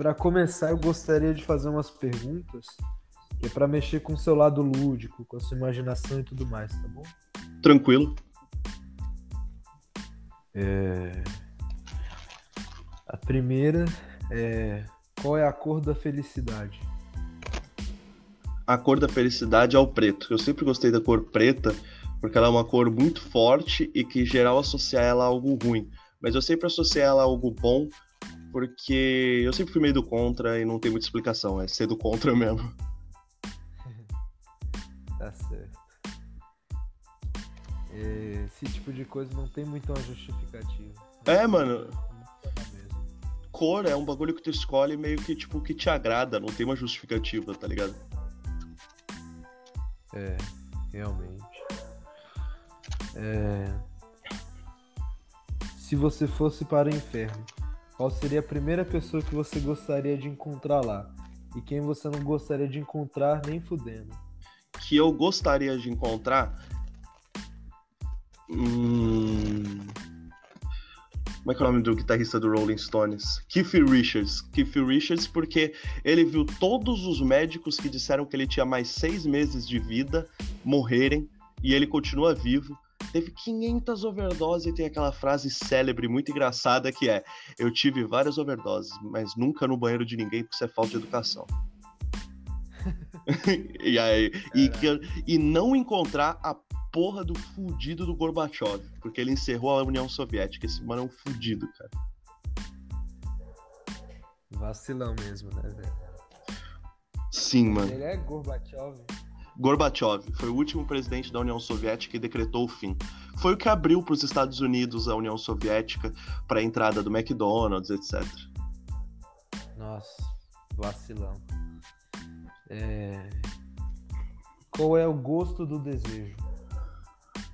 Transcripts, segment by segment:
Para começar, eu gostaria de fazer umas perguntas que é para mexer com o seu lado lúdico, com a sua imaginação e tudo mais, tá bom? Tranquilo. É... A primeira é qual é a cor da felicidade? A cor da felicidade é o preto. Eu sempre gostei da cor preta porque ela é uma cor muito forte e que em geral associa ela a algo ruim. Mas eu sempre associei ela a algo bom porque eu sempre fui meio do contra e não tem muita explicação. É ser do contra mesmo. tá certo. Esse tipo de coisa não tem muito uma justificativa. É, mano. Cor é um bagulho que tu escolhe meio que tipo que te agrada, não tem uma justificativa, tá ligado? É, realmente. É... Se você fosse para o inferno, qual seria a primeira pessoa que você gostaria de encontrar lá? E quem você não gostaria de encontrar nem fudendo? Que eu gostaria de encontrar. Hum... Como é que é o nome do guitarrista do Rolling Stones? Keith Richards. Keith Richards, porque ele viu todos os médicos que disseram que ele tinha mais seis meses de vida morrerem e ele continua vivo. Teve 500 overdoses e tem aquela frase célebre, muito engraçada, que é: Eu tive várias overdoses, mas nunca no banheiro de ninguém porque isso é falta de educação. e, aí, e, e não encontrar a porra do fudido do Gorbachev, porque ele encerrou a União Soviética. Esse mano é um fudido, cara. Vacilão mesmo, né, velho? Sim, mano. Ele é Gorbachev. Gorbachev foi o último presidente da União Soviética e decretou o fim. Foi o que abriu para os Estados Unidos a União Soviética para a entrada do McDonald's, etc. Nossa, vacilão. É... Qual é o gosto do desejo?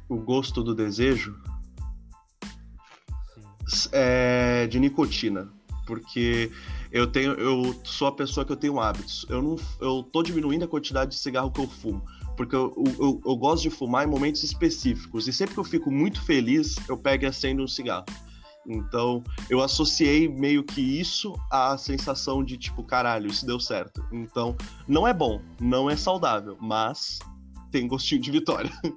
o gosto do desejo é de nicotina, porque eu tenho, eu sou a pessoa que eu tenho hábitos. Eu não, eu tô diminuindo a quantidade de cigarro que eu fumo, porque eu, eu, eu gosto de fumar em momentos específicos e sempre que eu fico muito feliz, eu pego e acendo um cigarro. Então, eu associei meio que isso à sensação de tipo, caralho, isso deu certo. Então, não é bom, não é saudável, mas tem gostinho de vitória.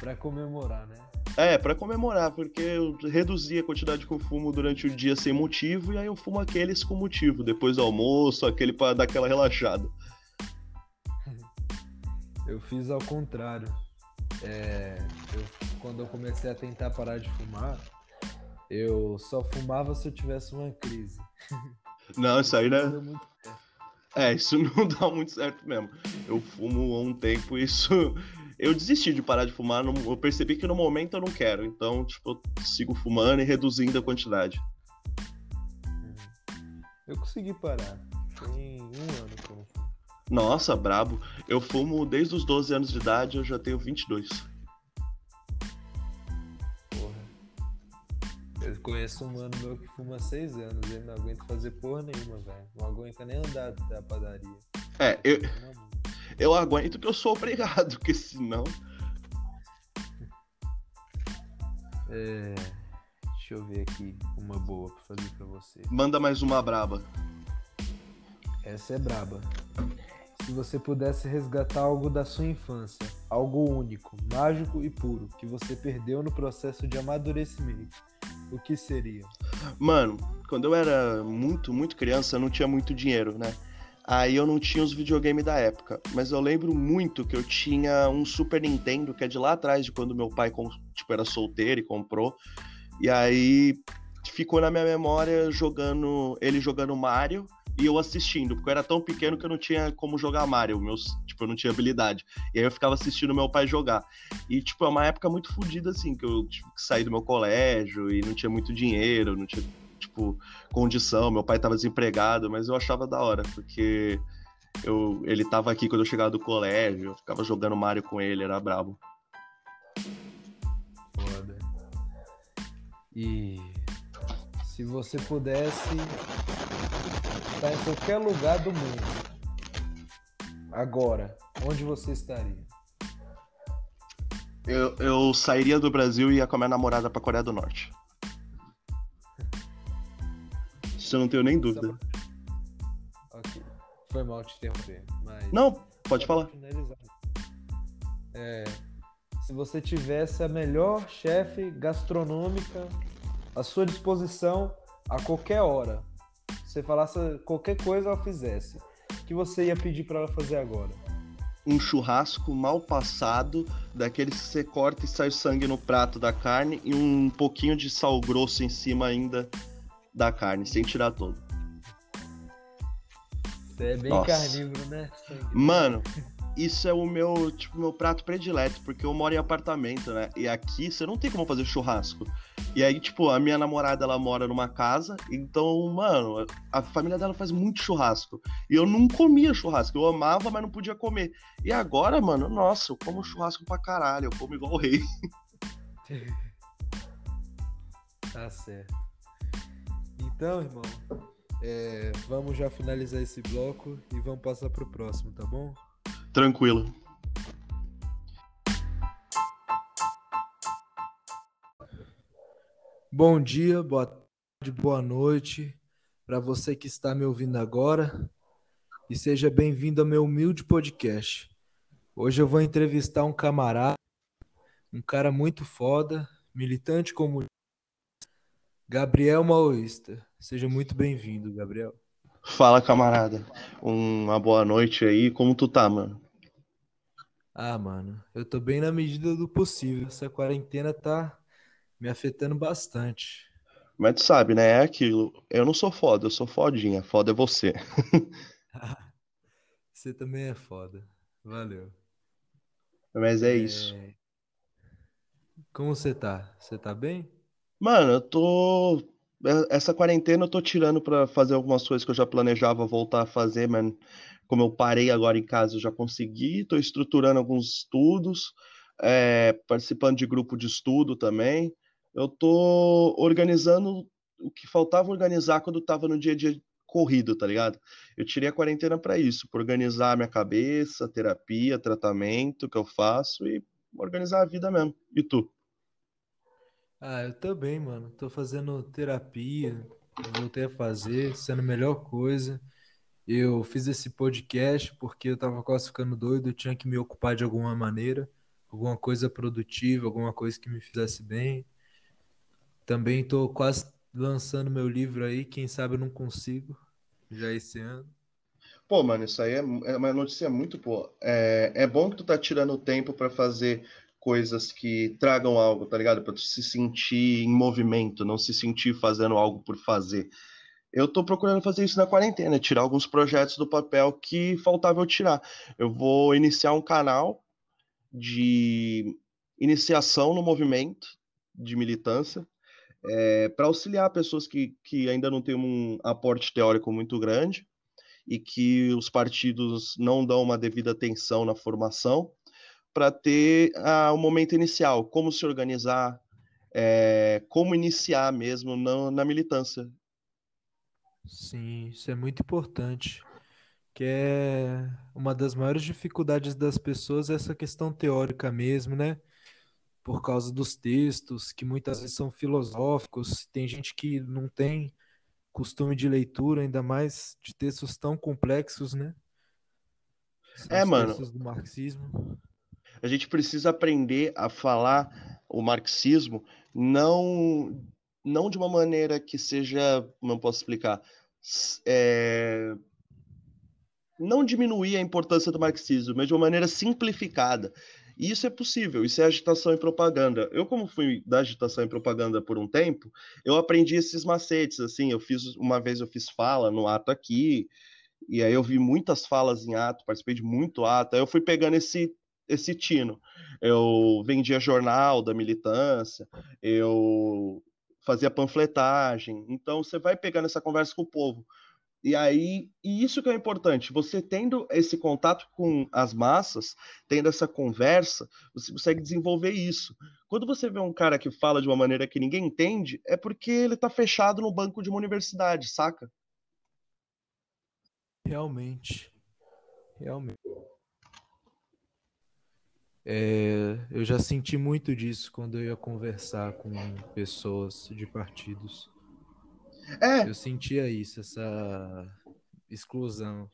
para comemorar, né? É, para comemorar, porque eu reduzi a quantidade que eu fumo durante o dia sem motivo, e aí eu fumo aqueles com motivo, depois do almoço, aquele para dar aquela relaxada. Eu fiz ao contrário. É, eu, quando eu comecei a tentar parar de fumar, eu só fumava se eu tivesse uma crise. Não, isso aí, né? É, isso não dá muito certo mesmo. Eu fumo há um tempo e isso eu desisti de parar de fumar, eu percebi que no momento eu não quero, então, tipo, eu sigo fumando e reduzindo a quantidade. Eu consegui parar. Tem um ano que eu não fumo. Nossa, brabo. Eu fumo desde os 12 anos de idade, eu já tenho 22. Porra. Eu conheço um mano meu que fuma há 6 anos, ele não aguenta fazer porra nenhuma, velho. Não aguenta nem andar até a padaria. É, eu. Eu aguento que eu sou obrigado, porque senão. É. Deixa eu ver aqui uma boa pra fazer pra você. Manda mais uma braba. Essa é braba. Se você pudesse resgatar algo da sua infância, algo único, mágico e puro, que você perdeu no processo de amadurecimento, o que seria? Mano, quando eu era muito, muito criança, eu não tinha muito dinheiro, né? Aí eu não tinha os videogames da época, mas eu lembro muito que eu tinha um Super Nintendo que é de lá atrás, de quando meu pai tipo, era solteiro e comprou. E aí ficou na minha memória jogando ele jogando Mario e eu assistindo, porque eu era tão pequeno que eu não tinha como jogar Mario, meus, tipo, eu não tinha habilidade. E aí eu ficava assistindo meu pai jogar. E tipo, é uma época muito fodida assim, que eu tive que sair do meu colégio e não tinha muito dinheiro, não tinha tipo, condição. Meu pai tava desempregado, mas eu achava da hora, porque eu, ele tava aqui quando eu chegava do colégio, eu ficava jogando Mario com ele, era brabo. Foda. E se você pudesse estar em qualquer lugar do mundo, agora, onde você estaria? Eu, eu sairia do Brasil e ia com a minha namorada pra Coreia do Norte. Isso eu não tenho nem dúvida. Ok. Foi mal te interromper, mas. Não, pode falar. Finalizar. É, se você tivesse a melhor chefe gastronômica à sua disposição a qualquer hora, você falasse qualquer coisa ela fizesse, o que você ia pedir para ela fazer agora? Um churrasco mal passado, daqueles que você corta e sai sangue no prato da carne e um pouquinho de sal grosso em cima ainda da carne, sem tirar todo. Você é bem Nossa. carnívoro, né? Mano, isso é o meu, tipo, meu prato predileto, porque eu moro em apartamento, né? E aqui você não tem como fazer churrasco. E aí, tipo, a minha namorada, ela mora numa casa, então, mano, a família dela faz muito churrasco. E eu não comia churrasco, eu amava, mas não podia comer. E agora, mano, nossa, eu como churrasco pra caralho, eu como igual o rei. tá certo. Então, irmão, é, vamos já finalizar esse bloco e vamos passar pro próximo, tá bom? Tranquilo. Bom dia, boa tarde, boa noite para você que está me ouvindo agora e seja bem-vindo ao meu humilde podcast. Hoje eu vou entrevistar um camarada, um cara muito foda, militante comunista, Gabriel Maoísta. Seja muito bem-vindo, Gabriel. Fala, camarada. Uma boa noite aí. Como tu tá, mano? Ah, mano, eu tô bem na medida do possível. Essa quarentena tá me afetando bastante. Mas tu sabe, né? É aquilo. Eu não sou foda, eu sou fodinha. Foda é você. você também é foda. Valeu. Mas é, é... isso. Como você tá? Você tá bem? Mano, eu tô essa quarentena eu tô tirando para fazer algumas coisas que eu já planejava voltar a fazer, mas como eu parei agora em casa, eu já consegui. Tô estruturando alguns estudos, é, participando de grupo de estudo também. Eu tô organizando o que faltava organizar quando tava no dia a dia corrido, tá ligado? Eu tirei a quarentena para isso, para organizar minha cabeça, terapia, tratamento que eu faço e organizar a vida mesmo. E tu? Ah, eu também, mano. Tô fazendo terapia, voltei a fazer, sendo a melhor coisa. Eu fiz esse podcast porque eu tava quase ficando doido, eu tinha que me ocupar de alguma maneira, alguma coisa produtiva, alguma coisa que me fizesse bem. Também tô quase lançando meu livro aí, quem sabe eu não consigo já esse ano. Pô, mano, isso aí é, é uma notícia muito boa. É, é bom que tu tá tirando tempo para fazer coisas que tragam algo, tá ligado? Para tu se sentir em movimento, não se sentir fazendo algo por fazer. Eu tô procurando fazer isso na quarentena, tirar alguns projetos do papel que faltava eu tirar. Eu vou iniciar um canal de iniciação no movimento de militância é, para auxiliar pessoas que, que ainda não têm um aporte teórico muito grande e que os partidos não dão uma devida atenção na formação para ter ah, o momento inicial, como se organizar, é, como iniciar mesmo na, na militância. Sim, isso é muito importante. Que é uma das maiores dificuldades das pessoas é essa questão teórica mesmo, né? Por causa dos textos, que muitas vezes são filosóficos, tem gente que não tem costume de leitura, ainda mais de textos tão complexos, né? São é, mano. do marxismo a gente precisa aprender a falar o marxismo não não de uma maneira que seja, eu posso explicar, é, não diminuir a importância do marxismo, mas de uma maneira simplificada. E isso é possível, isso é agitação e propaganda. Eu, como fui da agitação e propaganda por um tempo, eu aprendi esses macetes, assim, eu fiz, uma vez eu fiz fala no ato aqui, e aí eu vi muitas falas em ato, participei de muito ato, aí eu fui pegando esse esse tino. Eu vendia jornal da militância, eu fazia panfletagem. Então você vai pegando essa conversa com o povo. E aí, e isso que é importante, você tendo esse contato com as massas, tendo essa conversa, você consegue desenvolver isso. Quando você vê um cara que fala de uma maneira que ninguém entende, é porque ele está fechado no banco de uma universidade, saca? Realmente. Realmente. É, eu já senti muito disso quando eu ia conversar com pessoas de partidos. É. Eu sentia isso, essa exclusão.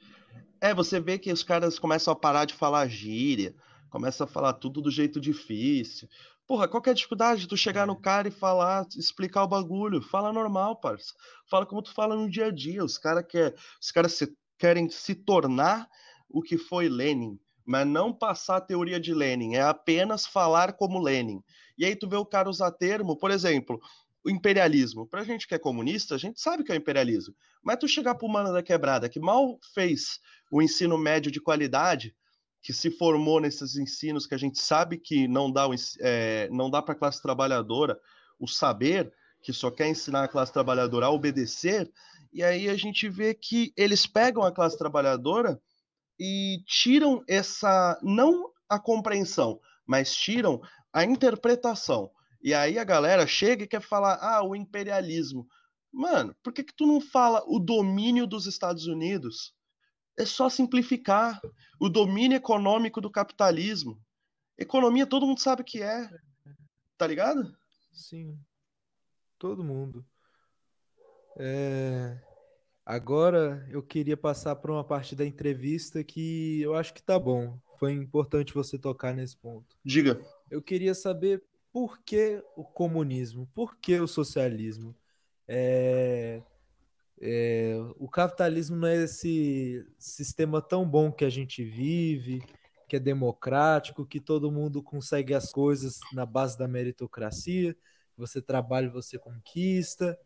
É, você vê que os caras começam a parar de falar gíria, começam a falar tudo do jeito difícil. Porra, qual que é a dificuldade de tu chegar no cara e falar, explicar o bagulho? Fala normal, parça. Fala como tu fala no dia a dia. Os caras quer, os caras se, querem se tornar o que foi Lenin, mas não passar a teoria de Lenin, é apenas falar como Lenin. E aí tu vê o cara usar termo, por exemplo, o imperialismo. Pra gente que é comunista, a gente sabe que é o imperialismo. Mas tu chegar pro mano da quebrada, que mal fez o ensino médio de qualidade, que se formou nesses ensinos que a gente sabe que não dá, é, não dá para a classe trabalhadora o saber, que só quer ensinar a classe trabalhadora a obedecer, e aí a gente vê que eles pegam a classe trabalhadora e tiram essa, não a compreensão, mas tiram a interpretação. E aí a galera chega e quer falar, ah, o imperialismo. Mano, por que, que tu não fala o domínio dos Estados Unidos? É só simplificar o domínio econômico do capitalismo. Economia todo mundo sabe que é. Tá ligado? Sim. Todo mundo. É... Agora eu queria passar para uma parte da entrevista que eu acho que tá bom. Foi importante você tocar nesse ponto. Diga. Eu queria saber por que o comunismo, por que o socialismo? É... É, o capitalismo não é esse sistema tão bom que a gente vive, que é democrático, que todo mundo consegue as coisas na base da meritocracia. Você trabalha, você conquista.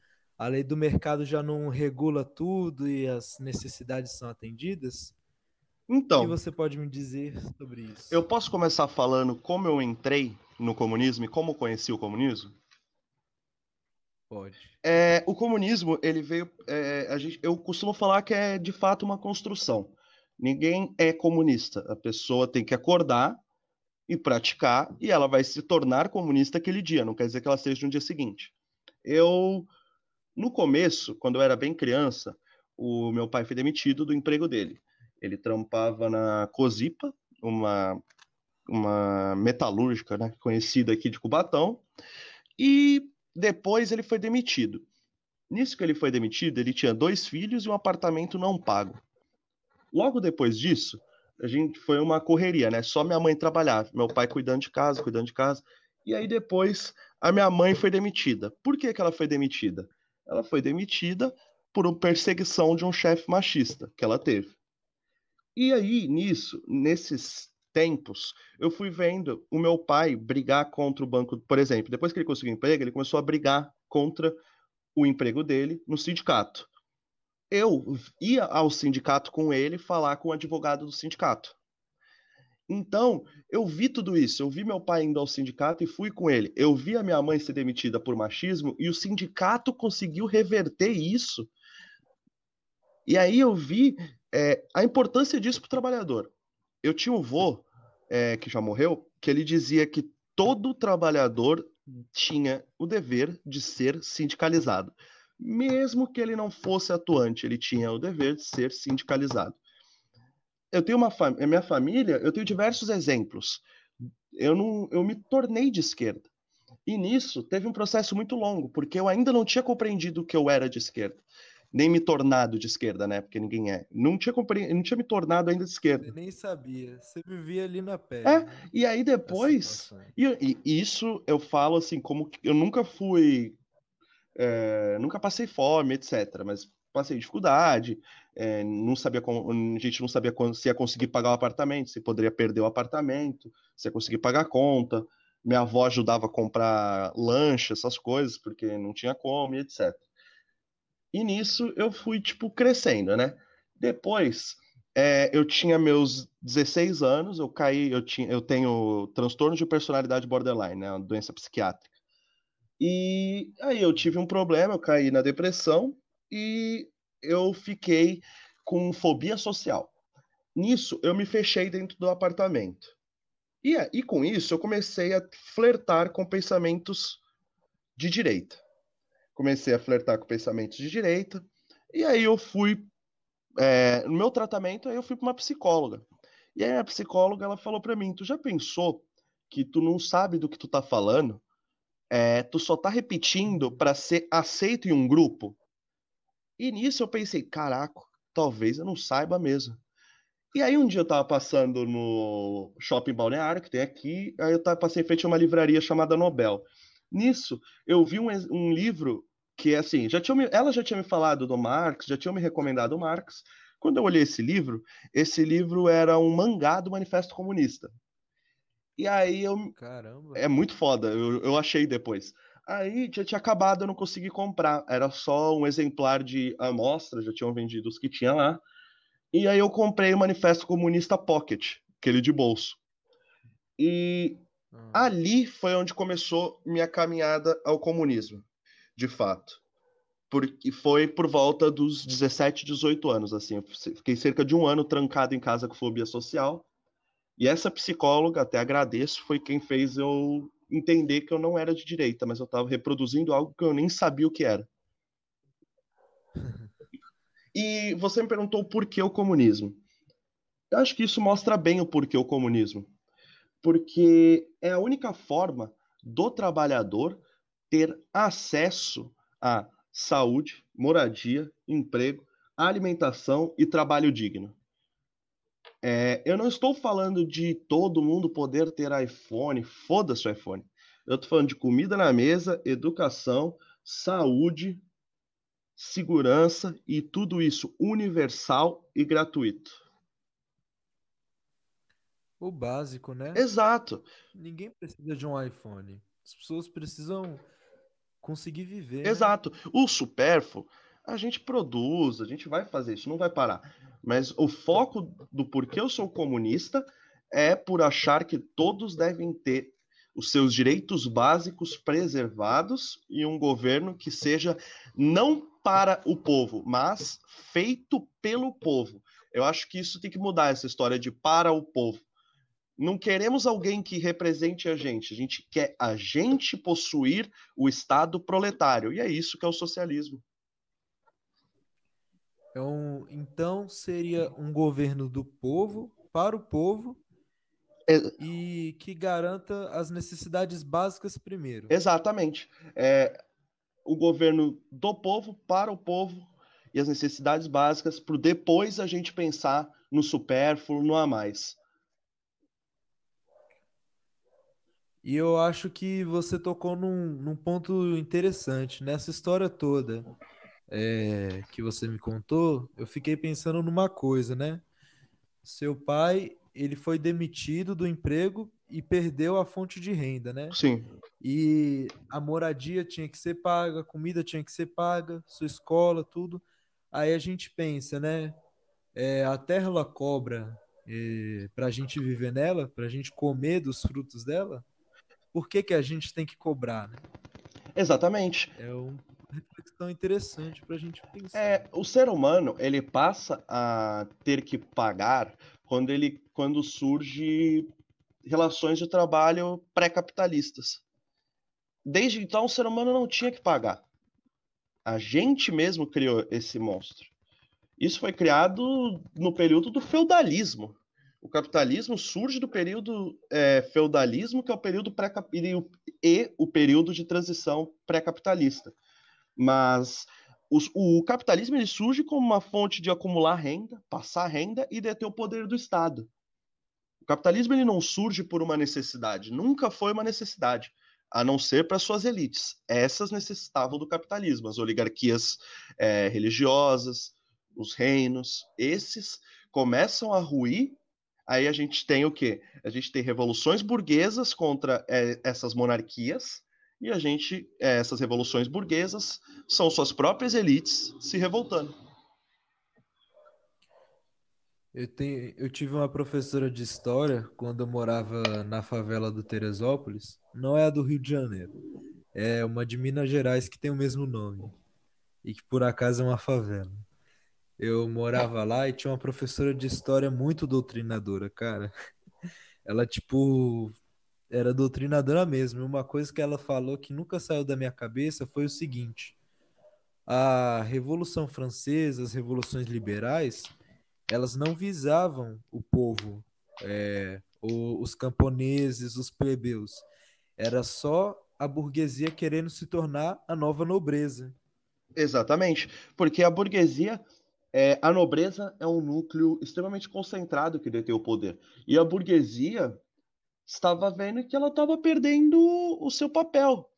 A lei do mercado já não regula tudo e as necessidades são atendidas. Então, o que você pode me dizer sobre isso? Eu posso começar falando como eu entrei no comunismo e como conheci o comunismo? Pode. É, o comunismo, ele veio. É, a gente, eu costumo falar que é de fato uma construção. Ninguém é comunista. A pessoa tem que acordar e praticar, e ela vai se tornar comunista aquele dia. Não quer dizer que ela seja no dia seguinte. Eu, no começo, quando eu era bem criança, o meu pai foi demitido do emprego dele. Ele trampava na Cosipa, uma, uma metalúrgica né, conhecida aqui de Cubatão, e depois ele foi demitido. Nisso que ele foi demitido, ele tinha dois filhos e um apartamento não pago. Logo depois disso, a gente foi uma correria, né? Só minha mãe trabalhava, meu pai cuidando de casa, cuidando de casa. E aí depois a minha mãe foi demitida. Por que, que ela foi demitida? Ela foi demitida por perseguição de um chefe machista que ela teve. E aí, nisso, nesses tempos, eu fui vendo o meu pai brigar contra o banco, por exemplo, depois que ele conseguiu emprego, ele começou a brigar contra o emprego dele no sindicato. Eu ia ao sindicato com ele falar com o advogado do sindicato. Então, eu vi tudo isso. Eu vi meu pai indo ao sindicato e fui com ele. Eu vi a minha mãe ser demitida por machismo e o sindicato conseguiu reverter isso. E aí eu vi é, a importância disso para o trabalhador eu tinha um vô é, que já morreu, que ele dizia que todo trabalhador tinha o dever de ser sindicalizado. Mesmo que ele não fosse atuante, ele tinha o dever de ser sindicalizado. Eu tenho uma fam... minha família, eu tenho diversos exemplos. Eu não, eu me tornei de esquerda. E nisso teve um processo muito longo, porque eu ainda não tinha compreendido que eu era de esquerda nem me tornado de esquerda, né? Porque ninguém é. Não tinha, compre... não tinha me tornado ainda de esquerda. Você nem sabia. Você vivia ali na pele. É, né? e aí depois. E, e, isso eu falo assim, como que eu nunca fui. É, nunca passei fome, etc. Mas passei dificuldade, é, não sabia como, a gente não sabia quando, se ia conseguir pagar o apartamento, se poderia perder o apartamento, se ia conseguir pagar a conta. Minha avó ajudava a comprar lanche, essas coisas, porque não tinha como, etc. E nisso eu fui, tipo, crescendo, né? Depois, é, eu tinha meus 16 anos, eu caí, eu, tinha, eu tenho transtorno de personalidade borderline, né? Uma doença psiquiátrica. E aí eu tive um problema, eu caí na depressão e eu fiquei com fobia social. Nisso, eu me fechei dentro do apartamento. E, e com isso, eu comecei a flertar com pensamentos de direita comecei a flertar com pensamentos de direita, e aí eu fui, é, no meu tratamento, aí eu fui para uma psicóloga. E aí a psicóloga, ela falou para mim, tu já pensou que tu não sabe do que tu tá falando? É, tu só tá repetindo para ser aceito em um grupo? E nisso eu pensei, caraca, talvez eu não saiba mesmo. E aí um dia eu tava passando no shopping balneário, que tem aqui, aí eu tava, passei em frente a uma livraria chamada Nobel. Nisso, eu vi um, um livro que, assim, já tinha ela já tinha me falado do Marx, já tinha me recomendado o Marx. Quando eu olhei esse livro, esse livro era um mangá do Manifesto Comunista. E aí eu... Caramba. É muito foda, eu, eu achei depois. Aí já tinha acabado, eu não consegui comprar. Era só um exemplar de amostra, já tinham vendido os que tinha lá. E aí eu comprei o Manifesto Comunista Pocket, aquele de bolso. E hum. ali foi onde começou minha caminhada ao comunismo, de fato. Porque foi por volta dos 17, 18 anos, assim. Eu fiquei cerca de um ano trancado em casa com fobia social. E essa psicóloga, até agradeço, foi quem fez eu entender que eu não era de direita, mas eu estava reproduzindo algo que eu nem sabia o que era. E você me perguntou por que o comunismo. Eu acho que isso mostra bem o porquê o comunismo. Porque é a única forma do trabalhador ter acesso a saúde, moradia, emprego, alimentação e trabalho digno. É, eu não estou falando de todo mundo poder ter iPhone, foda-se o iPhone. Eu estou falando de comida na mesa, educação, saúde, segurança e tudo isso universal e gratuito. O básico, né? Exato. Ninguém precisa de um iPhone. As pessoas precisam conseguir viver. Né? Exato. Né? O supérfluo, a gente produz, a gente vai fazer isso, não vai parar. Mas o foco do porquê eu sou comunista é por achar que todos devem ter os seus direitos básicos preservados e um governo que seja não para o povo, mas feito pelo povo. Eu acho que isso tem que mudar essa história de para o povo. Não queremos alguém que represente a gente, a gente quer a gente possuir o Estado proletário, e é isso que é o socialismo. É um, então seria um governo do povo, para o povo, é... e que garanta as necessidades básicas primeiro. Exatamente. É, o governo do povo para o povo e as necessidades básicas, para depois a gente pensar no supérfluo, no a mais. E eu acho que você tocou num, num ponto interessante. Nessa história toda é, que você me contou, eu fiquei pensando numa coisa, né? Seu pai, ele foi demitido do emprego e perdeu a fonte de renda, né? Sim. E a moradia tinha que ser paga, a comida tinha que ser paga, sua escola, tudo. Aí a gente pensa, né? É, a terra ela cobra é, para a gente viver nela, para a gente comer dos frutos dela. Por que, que a gente tem que cobrar, né? Exatamente. É uma reflexão interessante para a gente pensar. É, o ser humano ele passa a ter que pagar quando ele quando surge relações de trabalho pré-capitalistas. Desde então, o ser humano não tinha que pagar. A gente mesmo criou esse monstro. Isso foi criado no período do feudalismo. O capitalismo surge do período é, feudalismo, que é o período pré e o período de transição pré-capitalista. Mas os, o capitalismo ele surge como uma fonte de acumular renda, passar renda e deter o poder do Estado capitalismo ele não surge por uma necessidade, nunca foi uma necessidade, a não ser para suas elites. Essas necessitavam do capitalismo, as oligarquias é, religiosas, os reinos, esses começam a ruir. Aí a gente tem o quê? A gente tem revoluções burguesas contra é, essas monarquias, e a gente, é, essas revoluções burguesas são suas próprias elites se revoltando. Eu, tenho, eu tive uma professora de história quando eu morava na favela do Teresópolis. Não é a do Rio de Janeiro. É uma de Minas Gerais que tem o mesmo nome. E que por acaso é uma favela. Eu morava lá e tinha uma professora de história muito doutrinadora, cara. Ela, tipo, era doutrinadora mesmo. Uma coisa que ela falou que nunca saiu da minha cabeça foi o seguinte: a Revolução Francesa, as revoluções liberais elas não visavam o povo, é, o, os camponeses, os plebeus. Era só a burguesia querendo se tornar a nova nobreza. Exatamente, porque a burguesia, é, a nobreza é um núcleo extremamente concentrado que detém o poder. E a burguesia estava vendo que ela estava perdendo o seu papel.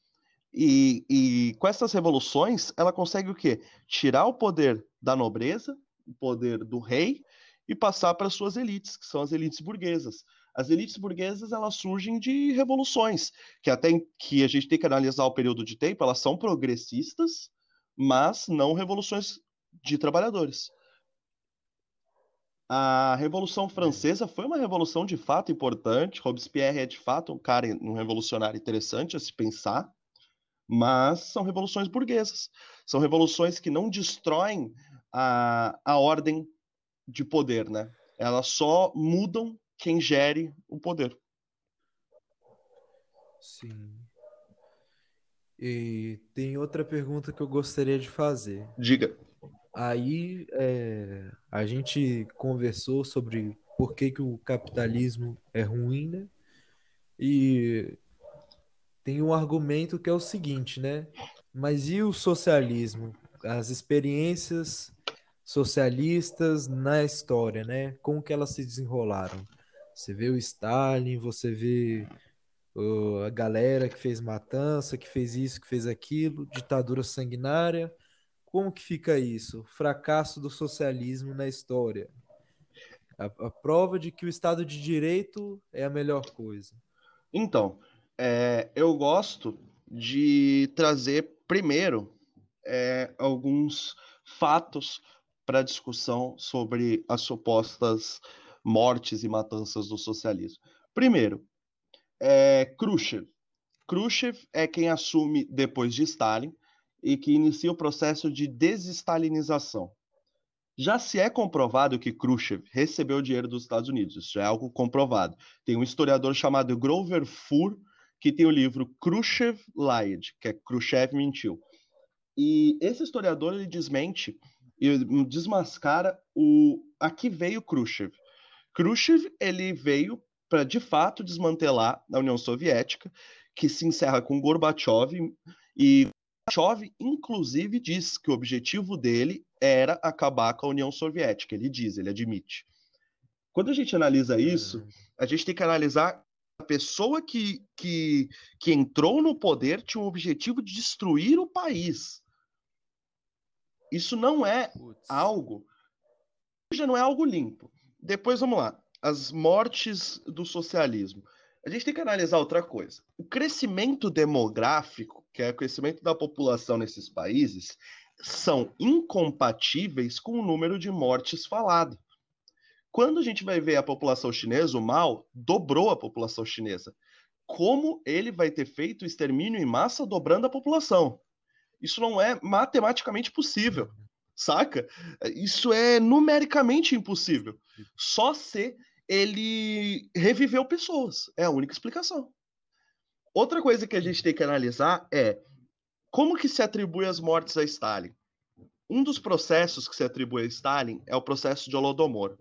E, e com essas revoluções, ela consegue o quê? Tirar o poder da nobreza, o poder do rei, e passar para suas elites, que são as elites burguesas. As elites burguesas elas surgem de revoluções, que até que a gente tem que analisar o período de tempo, elas são progressistas, mas não revoluções de trabalhadores. A Revolução Francesa foi uma revolução de fato importante. Robespierre é de fato um cara, um revolucionário interessante a se pensar, mas são revoluções burguesas. São revoluções que não destroem a, a ordem de poder, né? Elas só mudam quem gere o poder. Sim. E tem outra pergunta que eu gostaria de fazer. Diga. Aí é, a gente conversou sobre por que, que o capitalismo é ruim, né? E tem um argumento que é o seguinte, né? Mas e o socialismo? As experiências socialistas na história, né? Como que elas se desenrolaram? Você vê o Stalin, você vê a galera que fez matança, que fez isso, que fez aquilo, ditadura sanguinária. Como que fica isso? Fracasso do socialismo na história. A, a prova de que o Estado de Direito é a melhor coisa. Então, é, eu gosto de trazer primeiro é, alguns fatos para discussão sobre as supostas mortes e matanças do socialismo. Primeiro, é Khrushchev. Khrushchev é quem assume depois de Stalin e que inicia o processo de desestalinização. Já se é comprovado que Khrushchev recebeu dinheiro dos Estados Unidos, isso é algo comprovado. Tem um historiador chamado Grover Furr que tem o livro Khrushchev Lied, que é Khrushchev mentiu. E esse historiador ele desmente e desmascara o a que veio Khrushchev. Khrushchev ele veio para de fato desmantelar a União Soviética, que se encerra com Gorbachev e Gorbachev inclusive diz que o objetivo dele era acabar com a União Soviética. Ele diz, ele admite. Quando a gente analisa isso, a gente tem que analisar a pessoa que, que, que entrou no poder tinha o objetivo de destruir o país. Isso não é Putz. algo. Já não é algo limpo. Depois vamos lá as mortes do socialismo. A gente tem que analisar outra coisa. O crescimento demográfico, que é o crescimento da população nesses países, são incompatíveis com o número de mortes falado. Quando a gente vai ver a população chinesa, o Mao dobrou a população chinesa. Como ele vai ter feito o extermínio em massa dobrando a população? Isso não é matematicamente possível, saca? Isso é numericamente impossível. Só se ele reviveu pessoas. É a única explicação. Outra coisa que a gente tem que analisar é como que se atribui as mortes a Stalin. Um dos processos que se atribui a Stalin é o processo de Holodomor.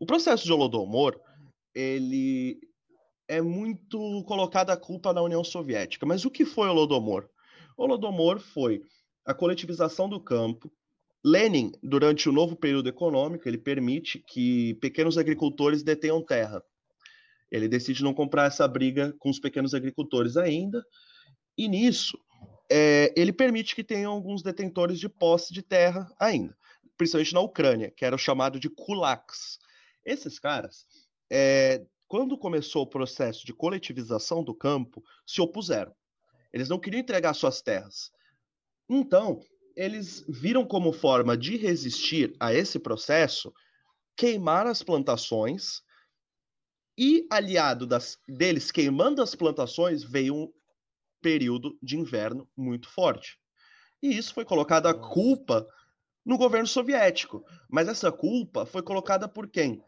O processo de Holodomor, ele é muito colocado a culpa na União Soviética. Mas o que foi Holodomor? Holodomor foi a coletivização do campo, Lenin, durante o novo período econômico, ele permite que pequenos agricultores detenham terra. Ele decide não comprar essa briga com os pequenos agricultores ainda, e nisso é, ele permite que tenham alguns detentores de posse de terra ainda, principalmente na Ucrânia, que era o chamado de kulaks. Esses caras, é, quando começou o processo de coletivização do campo, se opuseram. Eles não queriam entregar suas terras. Então, eles viram como forma de resistir a esse processo queimar as plantações e aliado das, deles queimando as plantações veio um período de inverno muito forte. E isso foi colocado a culpa no governo soviético. Mas essa culpa foi colocada por quem?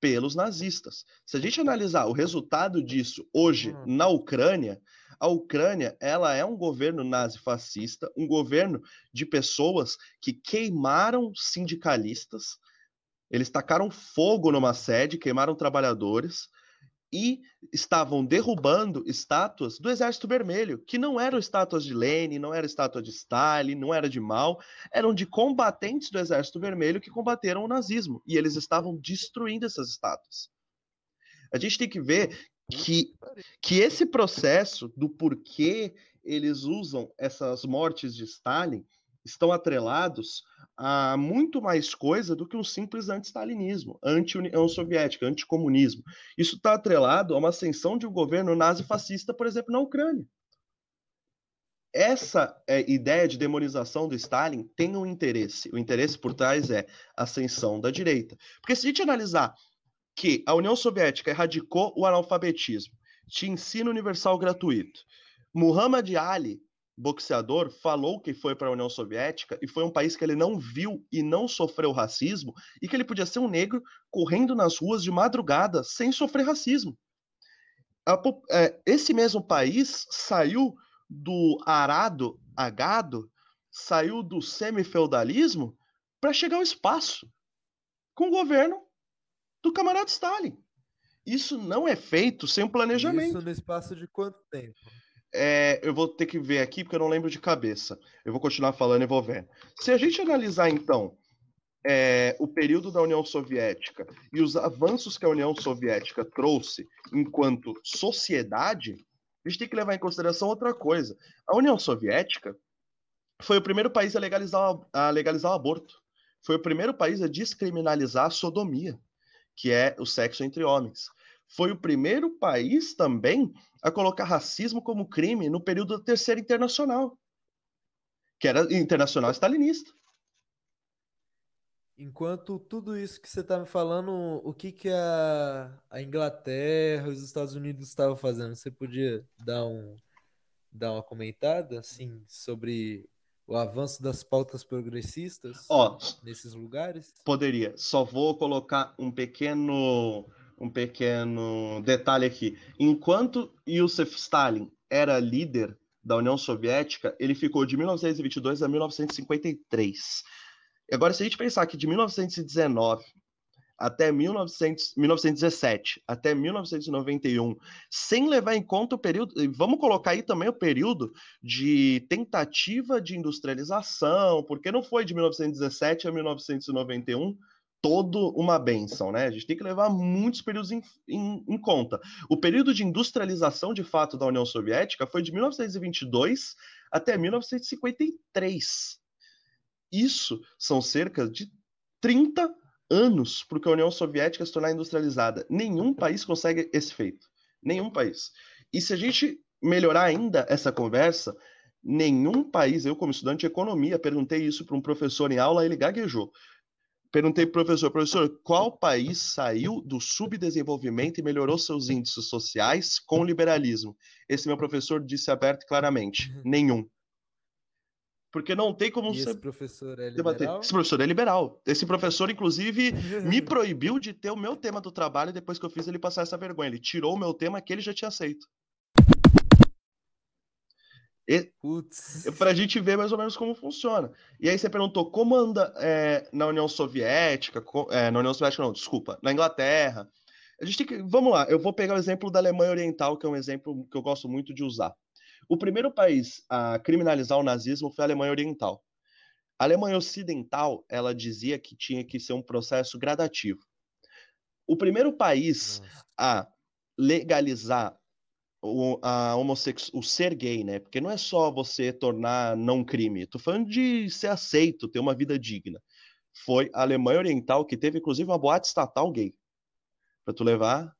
Pelos nazistas. Se a gente analisar o resultado disso hoje hum. na Ucrânia, a Ucrânia, ela é um governo nazifascista, um governo de pessoas que queimaram sindicalistas, eles tacaram fogo numa sede, queimaram trabalhadores, e estavam derrubando estátuas do Exército Vermelho, que não eram estátuas de Lenin, não era estátua de Stalin, não era de Mao, eram de combatentes do Exército Vermelho que combateram o nazismo, e eles estavam destruindo essas estátuas. A gente tem que ver que, que esse processo do porquê eles usam essas mortes de Stalin estão atrelados a muito mais coisa do que um simples anti-stalinismo, anti-União Soviética, anti-comunismo. Isso está atrelado a uma ascensão de um governo nazi-fascista, por exemplo, na Ucrânia. Essa é, ideia de demonização do Stalin tem um interesse. O interesse por trás é a ascensão da direita. Porque se a gente analisar que a União Soviética erradicou o analfabetismo, tinha ensino universal gratuito, Muhammad Ali boxeador, falou que foi para a União Soviética e foi um país que ele não viu e não sofreu racismo e que ele podia ser um negro correndo nas ruas de madrugada sem sofrer racismo. É, esse mesmo país saiu do arado a gado, saiu do semifeudalismo para chegar ao espaço com o governo do camarada Stalin. Isso não é feito sem um planejamento. Isso no espaço de quanto tempo? É, eu vou ter que ver aqui porque eu não lembro de cabeça. Eu vou continuar falando e vou vendo. Se a gente analisar, então, é, o período da União Soviética e os avanços que a União Soviética trouxe enquanto sociedade, a gente tem que levar em consideração outra coisa. A União Soviética foi o primeiro país a legalizar, a legalizar o aborto. Foi o primeiro país a descriminalizar a sodomia, que é o sexo entre homens foi o primeiro país também a colocar racismo como crime no período da Terceira Internacional, que era internacional stalinista. Enquanto tudo isso que você está me falando, o que, que a, a Inglaterra, os Estados Unidos estavam fazendo? Você podia dar, um, dar uma comentada assim, sobre o avanço das pautas progressistas Ó, nesses lugares? Poderia. Só vou colocar um pequeno um pequeno detalhe aqui. Enquanto Yusuf Stalin era líder da União Soviética, ele ficou de 1922 a 1953. Agora, se a gente pensar que de 1919 até 1900, 1917 até 1991, sem levar em conta o período, vamos colocar aí também o período de tentativa de industrialização, porque não foi de 1917 a 1991 todo uma benção, né? A gente tem que levar muitos períodos em, em, em, conta. O período de industrialização, de fato, da União Soviética foi de 1922 até 1953. Isso são cerca de 30 anos para que a União Soviética se tornar industrializada. Nenhum país consegue esse feito. Nenhum país. E se a gente melhorar ainda essa conversa, nenhum país, eu como estudante de economia, perguntei isso para um professor em aula, ele gaguejou. Perguntei pro professor, professor, qual país saiu do subdesenvolvimento e melhorou seus índices sociais com o liberalismo? Esse meu professor disse aberto e claramente, uhum. nenhum. Porque não tem como Esse professor é liberal? Esse professor é liberal. Esse professor, inclusive, me proibiu de ter o meu tema do trabalho depois que eu fiz ele passar essa vergonha. Ele tirou o meu tema que ele já tinha aceito. Para a gente ver mais ou menos como funciona. E aí você perguntou como anda é, na União Soviética, é, na União Soviética não, desculpa, na Inglaterra. A gente tem que, vamos lá, eu vou pegar o exemplo da Alemanha Oriental, que é um exemplo que eu gosto muito de usar. O primeiro país a criminalizar o nazismo foi a Alemanha Oriental. A Alemanha Ocidental, ela dizia que tinha que ser um processo gradativo. O primeiro país Nossa. a legalizar o, a homossexu... o ser gay, né? Porque não é só você tornar não crime. Tô falando de ser aceito, ter uma vida digna. Foi a Alemanha Oriental que teve, inclusive, uma boate estatal gay. Para tu levar,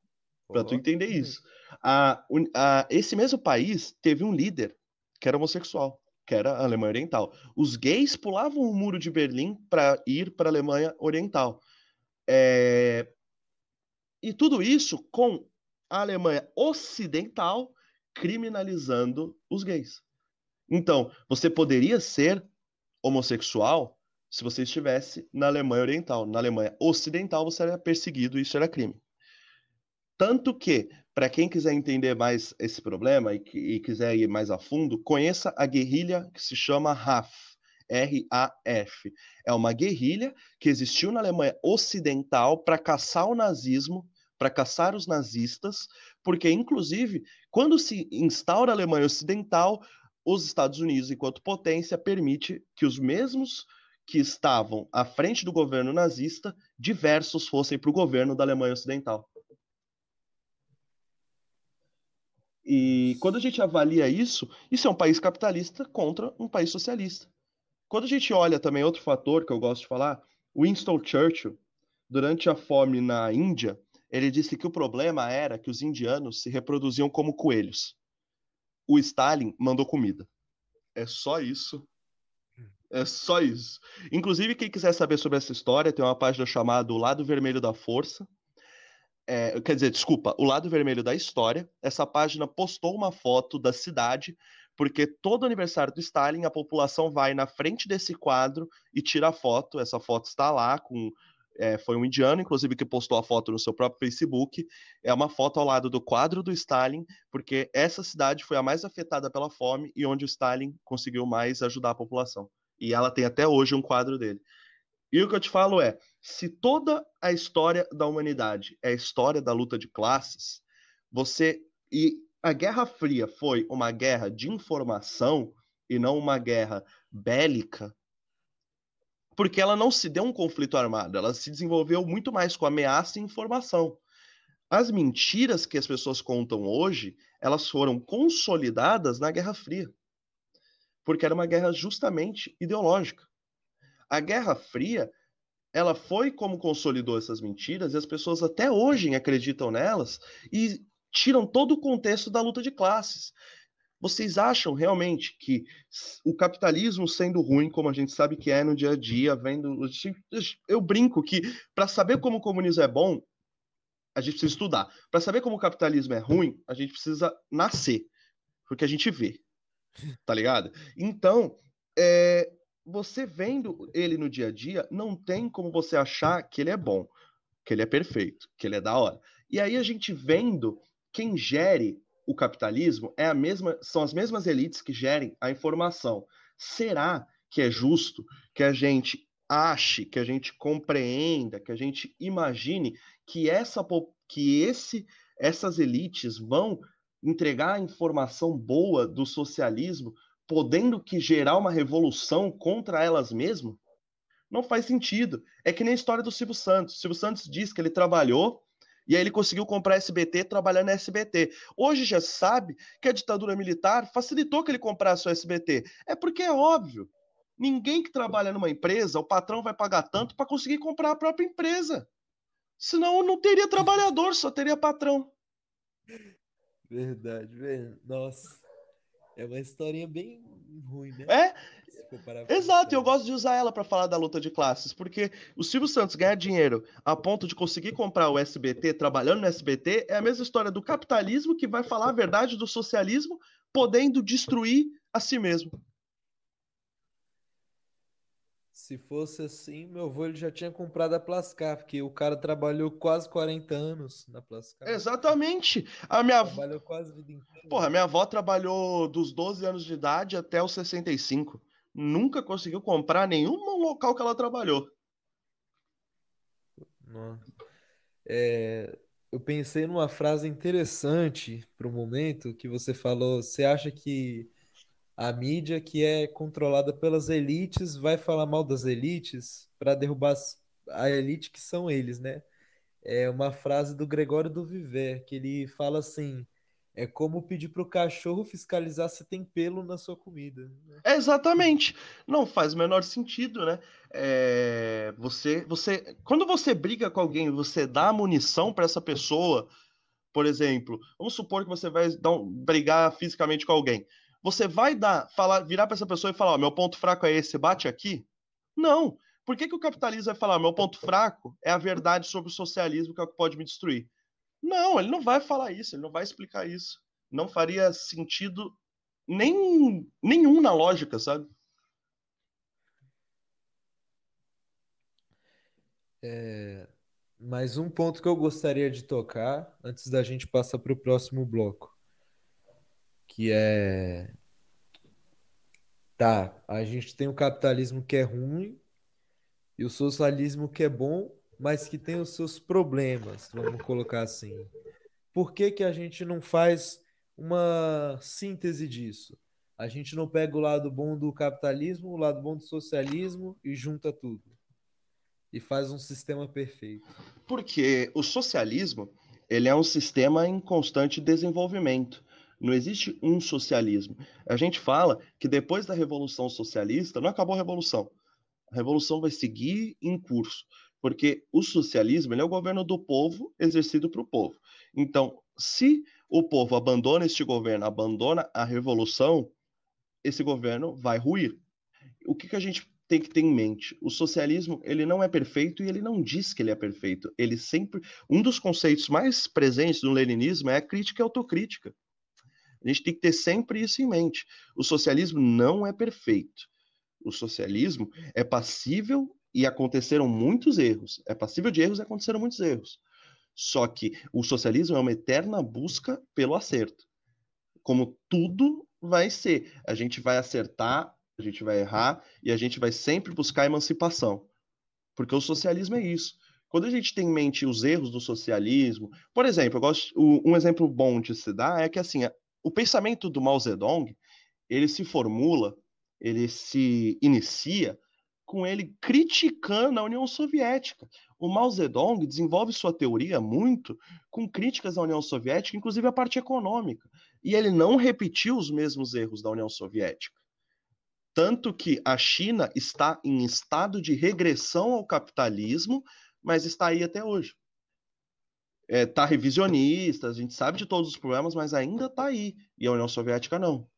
para tu entender isso. A, a, esse mesmo país teve um líder que era homossexual, que era a Alemanha Oriental. Os gays pulavam o muro de Berlim para ir para a Alemanha Oriental. É... E tudo isso com a Alemanha Ocidental criminalizando os gays. Então, você poderia ser homossexual se você estivesse na Alemanha Oriental. Na Alemanha Ocidental, você era perseguido e isso era crime. Tanto que, para quem quiser entender mais esse problema e, e, quiser ir mais a fundo, conheça a guerrilha que se chama RAF. R-A-F. É uma guerrilha que existiu na Alemanha Ocidental para caçar o nazismo para caçar os nazistas, porque, inclusive, quando se instaura a Alemanha Ocidental, os Estados Unidos, enquanto potência, permite que os mesmos que estavam à frente do governo nazista, diversos fossem para o governo da Alemanha Ocidental. E quando a gente avalia isso, isso é um país capitalista contra um país socialista. Quando a gente olha também outro fator que eu gosto de falar, Winston Churchill, durante a fome na Índia, ele disse que o problema era que os indianos se reproduziam como coelhos. O Stalin mandou comida. É só isso. É só isso. Inclusive, quem quiser saber sobre essa história, tem uma página chamada O Lado Vermelho da Força, é, quer dizer, desculpa, o lado vermelho da história. Essa página postou uma foto da cidade, porque todo aniversário do Stalin a população vai na frente desse quadro e tira a foto. Essa foto está lá com é, foi um indiano, inclusive, que postou a foto no seu próprio Facebook. É uma foto ao lado do quadro do Stalin, porque essa cidade foi a mais afetada pela fome e onde o Stalin conseguiu mais ajudar a população. E ela tem até hoje um quadro dele. E o que eu te falo é: se toda a história da humanidade é a história da luta de classes, você. E a Guerra Fria foi uma guerra de informação e não uma guerra bélica, porque ela não se deu um conflito armado, ela se desenvolveu muito mais com ameaça e informação. As mentiras que as pessoas contam hoje, elas foram consolidadas na Guerra Fria, porque era uma guerra justamente ideológica. A Guerra Fria, ela foi como consolidou essas mentiras e as pessoas até hoje acreditam nelas e tiram todo o contexto da luta de classes. Vocês acham realmente que o capitalismo sendo ruim, como a gente sabe que é no dia a dia, vendo. Eu brinco que para saber como o comunismo é bom, a gente precisa estudar. Para saber como o capitalismo é ruim, a gente precisa nascer. Porque a gente vê. Tá ligado? Então, é, você vendo ele no dia a dia, não tem como você achar que ele é bom, que ele é perfeito, que ele é da hora. E aí a gente vendo quem gere o capitalismo é a mesma, são as mesmas elites que gerem a informação. Será que é justo que a gente ache, que a gente compreenda, que a gente imagine que essa que esse essas elites vão entregar a informação boa do socialismo podendo que gerar uma revolução contra elas mesmas? Não faz sentido. É que nem a história do Silvio Santos. O Silvio Santos diz que ele trabalhou e aí ele conseguiu comprar SBT trabalhando na SBT. Hoje já sabe que a ditadura militar facilitou que ele comprasse o SBT. É porque é óbvio. Ninguém que trabalha numa empresa, o patrão vai pagar tanto para conseguir comprar a própria empresa. Senão não teria trabalhador, só teria patrão. Verdade, velho. Nossa. É uma historinha bem ruim, né? É? Exato, eu gosto de usar ela para falar da luta de classes, porque o Silvio Santos ganhar dinheiro a ponto de conseguir comprar o SBT trabalhando no SBT é a mesma história do capitalismo que vai falar a verdade do socialismo, podendo destruir a si mesmo. Se fosse assim, meu avô ele já tinha comprado a Plascar, porque o cara trabalhou quase 40 anos na Plascar. Exatamente. A minha Trabalhou quase a vida inteira. Porra, minha avó trabalhou dos 12 anos de idade até os 65. Nunca conseguiu comprar nenhum local que ela trabalhou. É, eu pensei numa frase interessante para o momento que você falou. Você acha que a mídia que é controlada pelas elites vai falar mal das elites para derrubar a elite que são eles, né? É uma frase do Gregório do Viver, que ele fala assim: é como pedir para o cachorro fiscalizar se tem pelo na sua comida. Né? Exatamente. Não faz o menor sentido, né? É, você, você, quando você briga com alguém, você dá munição para essa pessoa. Por exemplo, vamos supor que você vai dar um, brigar fisicamente com alguém. Você vai dar, falar, virar para essa pessoa e falar: ó, meu ponto fraco é esse, bate aqui? Não. Por que, que o capitalismo vai falar: meu ponto fraco é a verdade sobre o socialismo, que é o que pode me destruir? Não, ele não vai falar isso, ele não vai explicar isso. Não faria sentido nem, nenhum na lógica, sabe? É, um ponto que eu gostaria de tocar antes da gente passar para o próximo bloco que é tá, a gente tem o capitalismo que é ruim e o socialismo que é bom, mas que tem os seus problemas, vamos colocar assim. Por que, que a gente não faz uma síntese disso? A gente não pega o lado bom do capitalismo, o lado bom do socialismo e junta tudo. E faz um sistema perfeito. Porque o socialismo, ele é um sistema em constante desenvolvimento. Não existe um socialismo. A gente fala que depois da Revolução Socialista, não acabou a Revolução. A Revolução vai seguir em curso. Porque o socialismo é o governo do povo exercido para o povo. Então, se o povo abandona este governo, abandona a revolução, esse governo vai ruir. O que, que a gente tem que ter em mente. O socialismo, ele não é perfeito e ele não diz que ele é perfeito. Ele sempre, um dos conceitos mais presentes no leninismo é a crítica e a autocrítica. A gente tem que ter sempre isso em mente. O socialismo não é perfeito. O socialismo é passível e aconteceram muitos erros. É passível de erros e aconteceram muitos erros. Só que o socialismo é uma eterna busca pelo acerto. Como tudo vai ser. A gente vai acertar a gente vai errar e a gente vai sempre buscar emancipação. Porque o socialismo é isso. Quando a gente tem em mente os erros do socialismo, por exemplo, eu gosto, um exemplo bom de se dar é que assim, o pensamento do Mao Zedong, ele se formula, ele se inicia com ele criticando a União Soviética. O Mao Zedong desenvolve sua teoria muito com críticas à União Soviética, inclusive a parte econômica. E ele não repetiu os mesmos erros da União Soviética. Tanto que a China está em estado de regressão ao capitalismo, mas está aí até hoje. Está é, tá revisionista, a gente sabe de todos os problemas, mas ainda está aí. E a União Soviética não.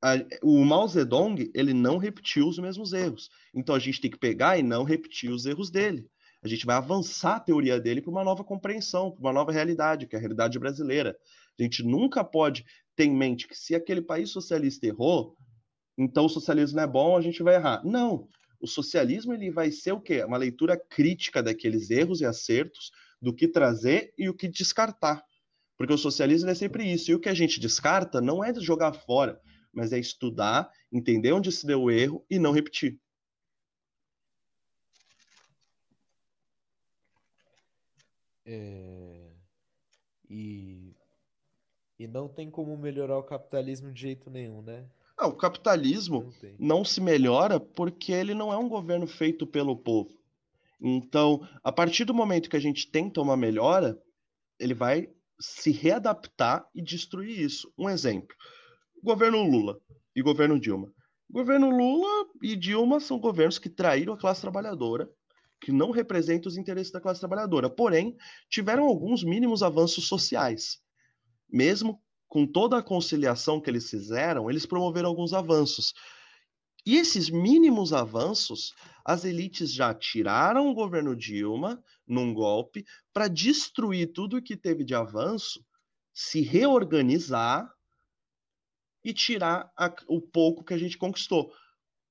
A, o Mao Zedong ele não repetiu os mesmos erros. Então a gente tem que pegar e não repetir os erros dele. A gente vai avançar a teoria dele para uma nova compreensão, para uma nova realidade, que é a realidade brasileira. A gente nunca pode ter em mente que se aquele país socialista errou, então o socialismo não é bom, a gente vai errar. Não. O socialismo ele vai ser o quê? Uma leitura crítica daqueles erros e acertos, do que trazer e o que descartar. Porque o socialismo é sempre isso. E o que a gente descarta não é jogar fora, mas é estudar, entender onde se deu o erro e não repetir. É... E... e não tem como melhorar o capitalismo de jeito nenhum, né? Ah, o capitalismo não, não se melhora porque ele não é um governo feito pelo povo. Então, a partir do momento que a gente tenta uma melhora, ele vai se readaptar e destruir isso. Um exemplo: governo Lula e governo Dilma. governo Lula e Dilma são governos que traíram a classe trabalhadora, que não representam os interesses da classe trabalhadora. Porém, tiveram alguns mínimos avanços sociais, mesmo com toda a conciliação que eles fizeram, eles promoveram alguns avanços. E esses mínimos avanços, as elites já tiraram o governo Dilma num golpe para destruir tudo que teve de avanço, se reorganizar e tirar a, o pouco que a gente conquistou.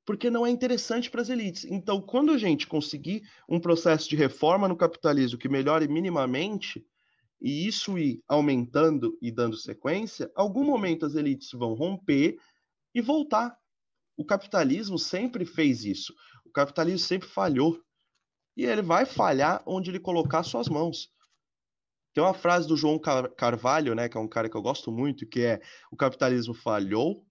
Porque não é interessante para as elites. Então, quando a gente conseguir um processo de reforma no capitalismo que melhore minimamente, e isso ir aumentando e dando sequência, algum momento as elites vão romper e voltar. O capitalismo sempre fez isso. O capitalismo sempre falhou. E ele vai falhar onde ele colocar suas mãos. Tem uma frase do João Carvalho, né, que é um cara que eu gosto muito, que é: o capitalismo falhou,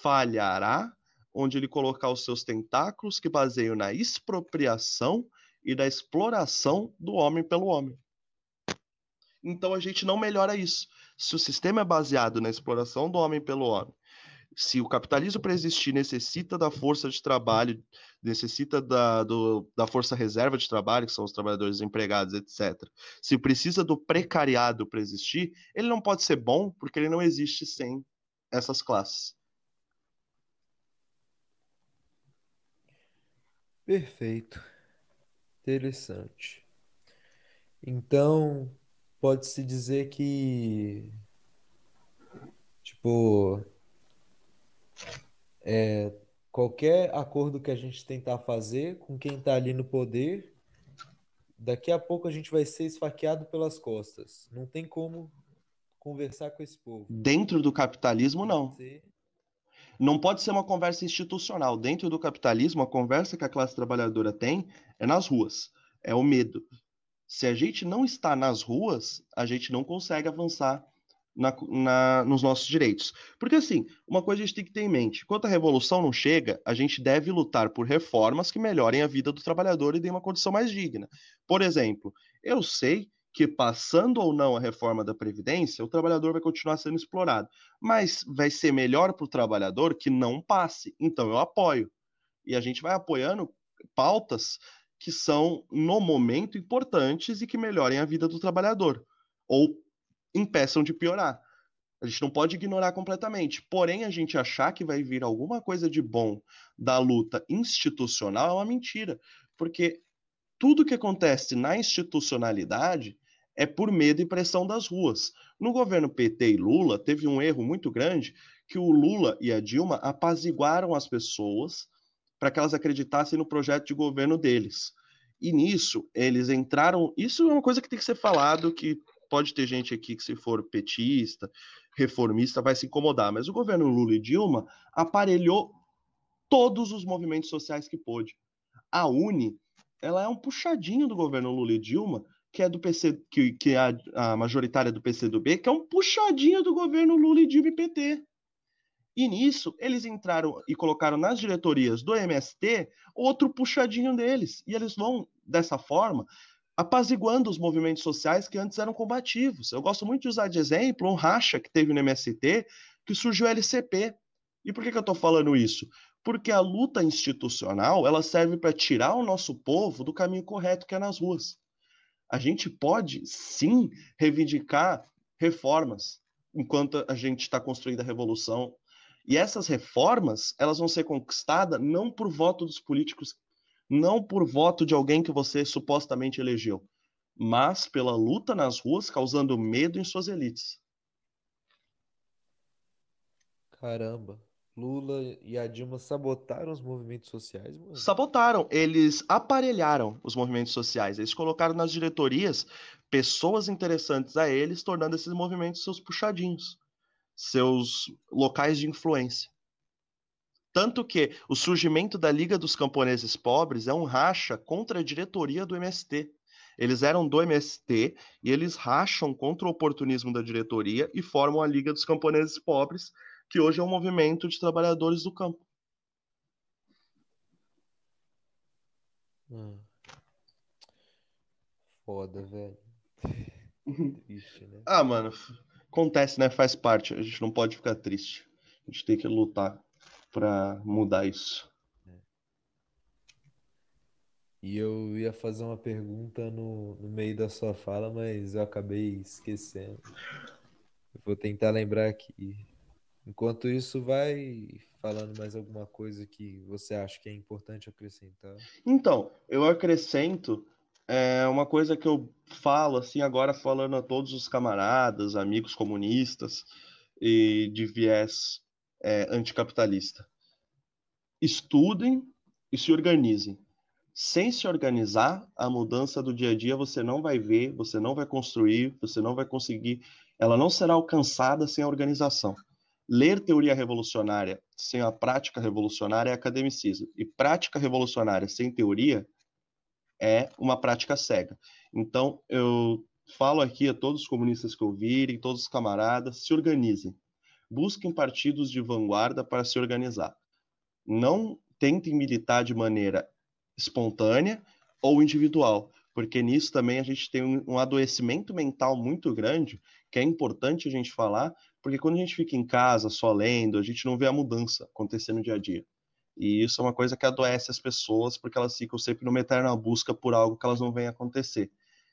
falhará onde ele colocar os seus tentáculos que baseiam na expropriação e da exploração do homem pelo homem. Então a gente não melhora isso. Se o sistema é baseado na exploração do homem pelo homem, se o capitalismo para existir necessita da força de trabalho, necessita da, do, da força reserva de trabalho, que são os trabalhadores empregados, etc. Se precisa do precariado para existir, ele não pode ser bom porque ele não existe sem essas classes. Perfeito. Interessante. Então, pode-se dizer que, tipo, é, qualquer acordo que a gente tentar fazer com quem está ali no poder, daqui a pouco a gente vai ser esfaqueado pelas costas. Não tem como conversar com esse povo. Dentro do capitalismo, não. Não pode ser uma conversa institucional. Dentro do capitalismo, a conversa que a classe trabalhadora tem é nas ruas é o medo. Se a gente não está nas ruas, a gente não consegue avançar na, na, nos nossos direitos. Porque, assim, uma coisa a gente tem que ter em mente: enquanto a revolução não chega, a gente deve lutar por reformas que melhorem a vida do trabalhador e deem uma condição mais digna. Por exemplo, eu sei que, passando ou não a reforma da Previdência, o trabalhador vai continuar sendo explorado. Mas vai ser melhor para o trabalhador que não passe. Então, eu apoio. E a gente vai apoiando pautas que são, no momento, importantes e que melhorem a vida do trabalhador. Ou impeçam de piorar. A gente não pode ignorar completamente. Porém, a gente achar que vai vir alguma coisa de bom da luta institucional é uma mentira. Porque tudo que acontece na institucionalidade é por medo e pressão das ruas. No governo PT e Lula, teve um erro muito grande que o Lula e a Dilma apaziguaram as pessoas para que elas acreditassem no projeto de governo deles. E nisso, eles entraram. Isso é uma coisa que tem que ser falado, que pode ter gente aqui que, se for petista, reformista, vai se incomodar, mas o governo Lula e Dilma aparelhou todos os movimentos sociais que pôde. A Uni, ela é um puxadinho do governo Lula e Dilma, que é do PC, que, que é a, a majoritária do PCdoB, que é um puxadinho do governo Lula e Dilma e PT. E nisso, eles entraram e colocaram nas diretorias do MST outro puxadinho deles. E eles vão, dessa forma, apaziguando os movimentos sociais que antes eram combativos. Eu gosto muito de usar de exemplo um racha que teve no MST, que surgiu o LCP. E por que, que eu estou falando isso? Porque a luta institucional ela serve para tirar o nosso povo do caminho correto, que é nas ruas. A gente pode, sim, reivindicar reformas enquanto a gente está construindo a revolução. E essas reformas, elas vão ser conquistadas não por voto dos políticos não por voto de alguém que você supostamente elegeu, mas pela luta nas ruas, causando medo em suas elites. Caramba. Lula e a Dilma sabotaram os movimentos sociais, mano? Sabotaram. Eles aparelharam os movimentos sociais. Eles colocaram nas diretorias pessoas interessantes a eles, tornando esses movimentos seus puxadinhos, seus locais de influência. Tanto que o surgimento da Liga dos Camponeses Pobres é um racha contra a diretoria do MST. Eles eram do MST e eles racham contra o oportunismo da diretoria e formam a Liga dos Camponeses Pobres, que hoje é um movimento de trabalhadores do campo. Hum. Foda, velho. Triste, né? Ah, mano, acontece, né? Faz parte. A gente não pode ficar triste. A gente tem que lutar para mudar isso. É. E eu ia fazer uma pergunta no, no meio da sua fala, mas eu acabei esquecendo. Eu vou tentar lembrar aqui. Enquanto isso, vai falando mais alguma coisa que você acha que é importante acrescentar. Então, eu acrescento é, uma coisa que eu falo assim agora falando a todos os camaradas, amigos comunistas e de viés é, anticapitalista. Estudem e se organizem. Sem se organizar, a mudança do dia a dia você não vai ver, você não vai construir, você não vai conseguir, ela não será alcançada sem a organização. Ler teoria revolucionária sem a prática revolucionária é academicismo. E prática revolucionária sem teoria é uma prática cega. Então, eu falo aqui a todos os comunistas que ouvirem, todos os camaradas, se organizem busquem partidos de vanguarda para se organizar. Não tentem militar de maneira espontânea ou individual, porque nisso também a gente tem um adoecimento mental muito grande, que é importante a gente falar, porque quando a gente fica em casa só lendo, a gente não vê a mudança acontecer no dia a dia. E isso é uma coisa que adoece as pessoas, porque elas ficam sempre numa eterna busca por algo que elas não veem acontecer.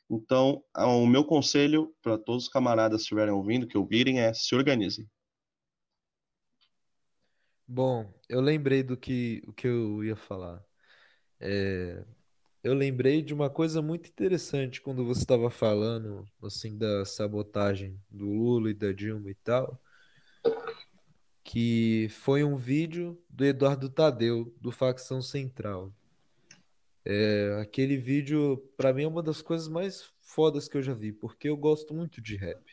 Então, o meu conselho para todos os camaradas que estiverem ouvindo, que ouvirem, é se organizem. Bom, eu lembrei do que, o que eu ia falar. É, eu lembrei de uma coisa muito interessante quando você estava falando assim da sabotagem do Lula e da Dilma e tal, que foi um vídeo do Eduardo Tadeu, do Facção Central. É, aquele vídeo, para mim, é uma das coisas mais fodas que eu já vi, porque eu gosto muito de rap.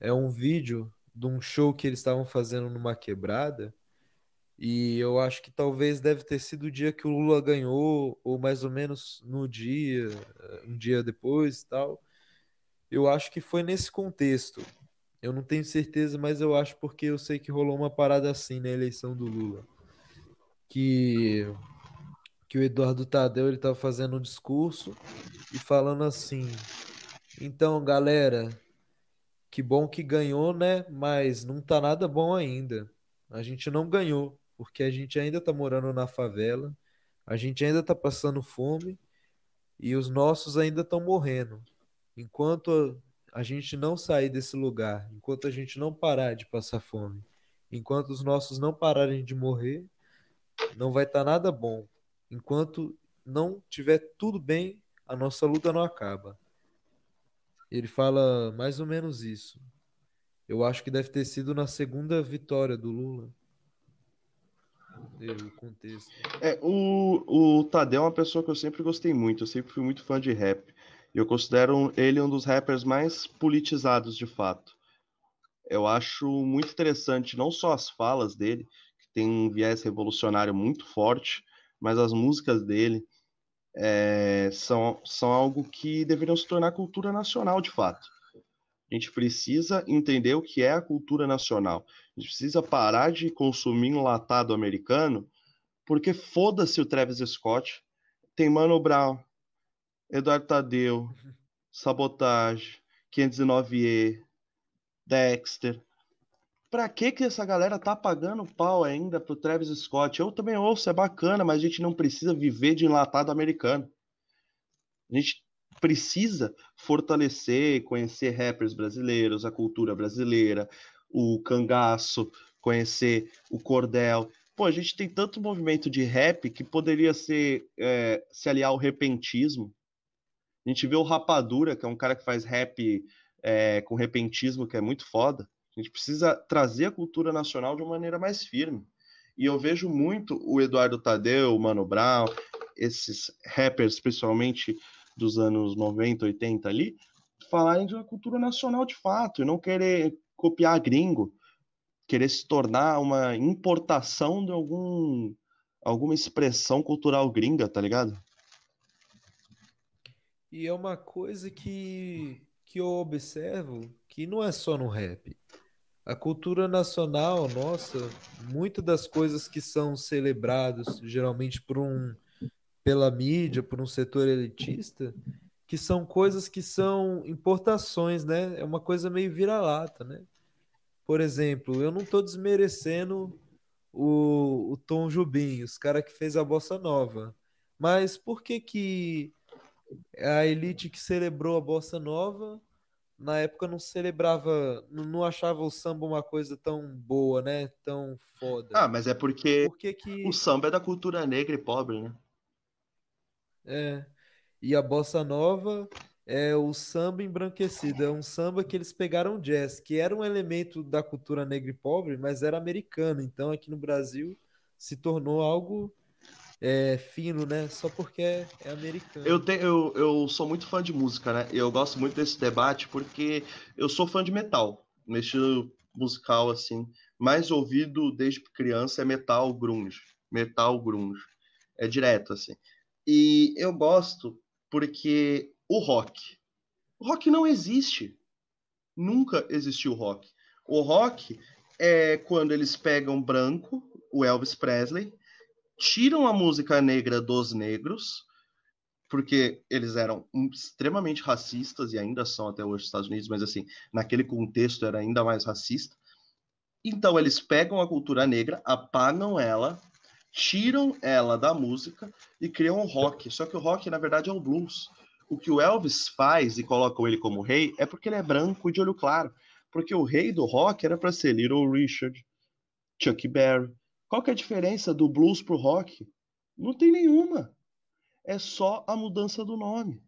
É um vídeo de um show que eles estavam fazendo numa quebrada E eu acho que talvez deve ter sido o dia que o Lula ganhou, ou mais ou menos no dia, eh, um dia depois tal. Eu acho que foi nesse contexto. Eu não tenho certeza, mas eu acho porque eu sei que rolou uma parada assim na eleição do Lula. Que, que o Eduardo Tadeu ele estava fazendo um discurso e falando assim: então, galera, que bom que ganhou, né? Mas não tá nada bom ainda. A gente não ganhou porque a gente ainda está morando na favela, a gente ainda está passando fome e os nossos ainda estão morrendo. Enquanto a gente não sair desse lugar, enquanto a gente não parar de passar fome, enquanto os nossos não pararem de morrer, não vai estar tá nada bom. Enquanto não tiver tudo bem, a nossa luta não acaba. Ele fala mais ou menos isso. Eu acho que deve ter sido na segunda vitória do Lula o contexto. É, o, o Tadeu é uma pessoa que eu sempre gostei muito, eu sempre fui muito fã de rap. E eu considero ele um dos rappers mais politizados de fato. Eu acho muito interessante não só as falas dele, que tem um viés revolucionário muito forte, mas as músicas dele é, são, são algo que deveriam se tornar cultura nacional de fato. A gente precisa entender o que é a cultura nacional. A gente precisa parar de consumir enlatado americano, porque foda-se o Travis Scott. Tem Mano Brown, Eduardo Tadeu, Sabotage, 509E, Dexter. Pra que que essa galera tá pagando pau ainda pro Travis Scott? Eu também ouço, é bacana, mas a gente não precisa viver de enlatado americano. A gente precisa fortalecer, conhecer rappers brasileiros, a cultura brasileira, o cangaço, conhecer o cordel. Pô, a gente tem tanto movimento de rap que poderia ser é, se aliar ao repentismo. A gente vê o Rapadura, que é um cara que faz rap é, com repentismo, que é muito foda. A gente precisa trazer a cultura nacional de uma maneira mais firme. E eu vejo muito o Eduardo Tadeu, o Mano Brown, esses rappers, principalmente dos anos 90, 80 ali, falarem de uma cultura nacional de fato e não querer copiar gringo, querer se tornar uma importação de algum alguma expressão cultural gringa, tá ligado? E é uma coisa que, que eu observo que não é só no rap. A cultura nacional, nossa, muitas das coisas que são celebradas geralmente por um pela mídia, por um setor elitista, que são coisas que são importações, né? É uma coisa meio vira-lata, né? Por exemplo, eu não estou desmerecendo o, o Tom Jubim, os cara que fez a bossa nova. Mas por que que a elite que celebrou a bossa nova na época não celebrava, não achava o samba uma coisa tão boa, né? Tão foda. Ah, mas é porque por que que... o samba é da cultura negra e pobre, né? É. E a bossa nova é o samba embranquecido. É um samba que eles pegaram jazz, que era um elemento da cultura negra e pobre, mas era americano. Então aqui no Brasil se tornou algo é, fino, né? Só porque é, americano. Eu, te, eu, eu sou muito fã de música, né? Eu gosto muito desse debate porque eu sou fã de metal. No estilo musical, assim. Mais ouvido desde criança é metal grunge. Metal grunge. É direto, assim. E eu gosto porque o rock. O rock não existe. Nunca existiu rock. O rock é quando eles pegam branco, o Elvis Presley, tiram a música negra dos negros, porque eles eram extremamente racistas e ainda são até hoje nos Estados Unidos, mas assim, naquele contexto era ainda mais racista. Então eles pegam a cultura negra, apagam ela, tiram ela da música e criam um rock. Só que o rock, na verdade, é o blues. O que o Elvis faz e colocam ele como rei é porque ele é branco e de olho claro. Porque o rei do rock era para ser Little Richard, Chuck Berry. Qual que é a diferença do blues pro rock? Não tem nenhuma. É só a mudança do nome.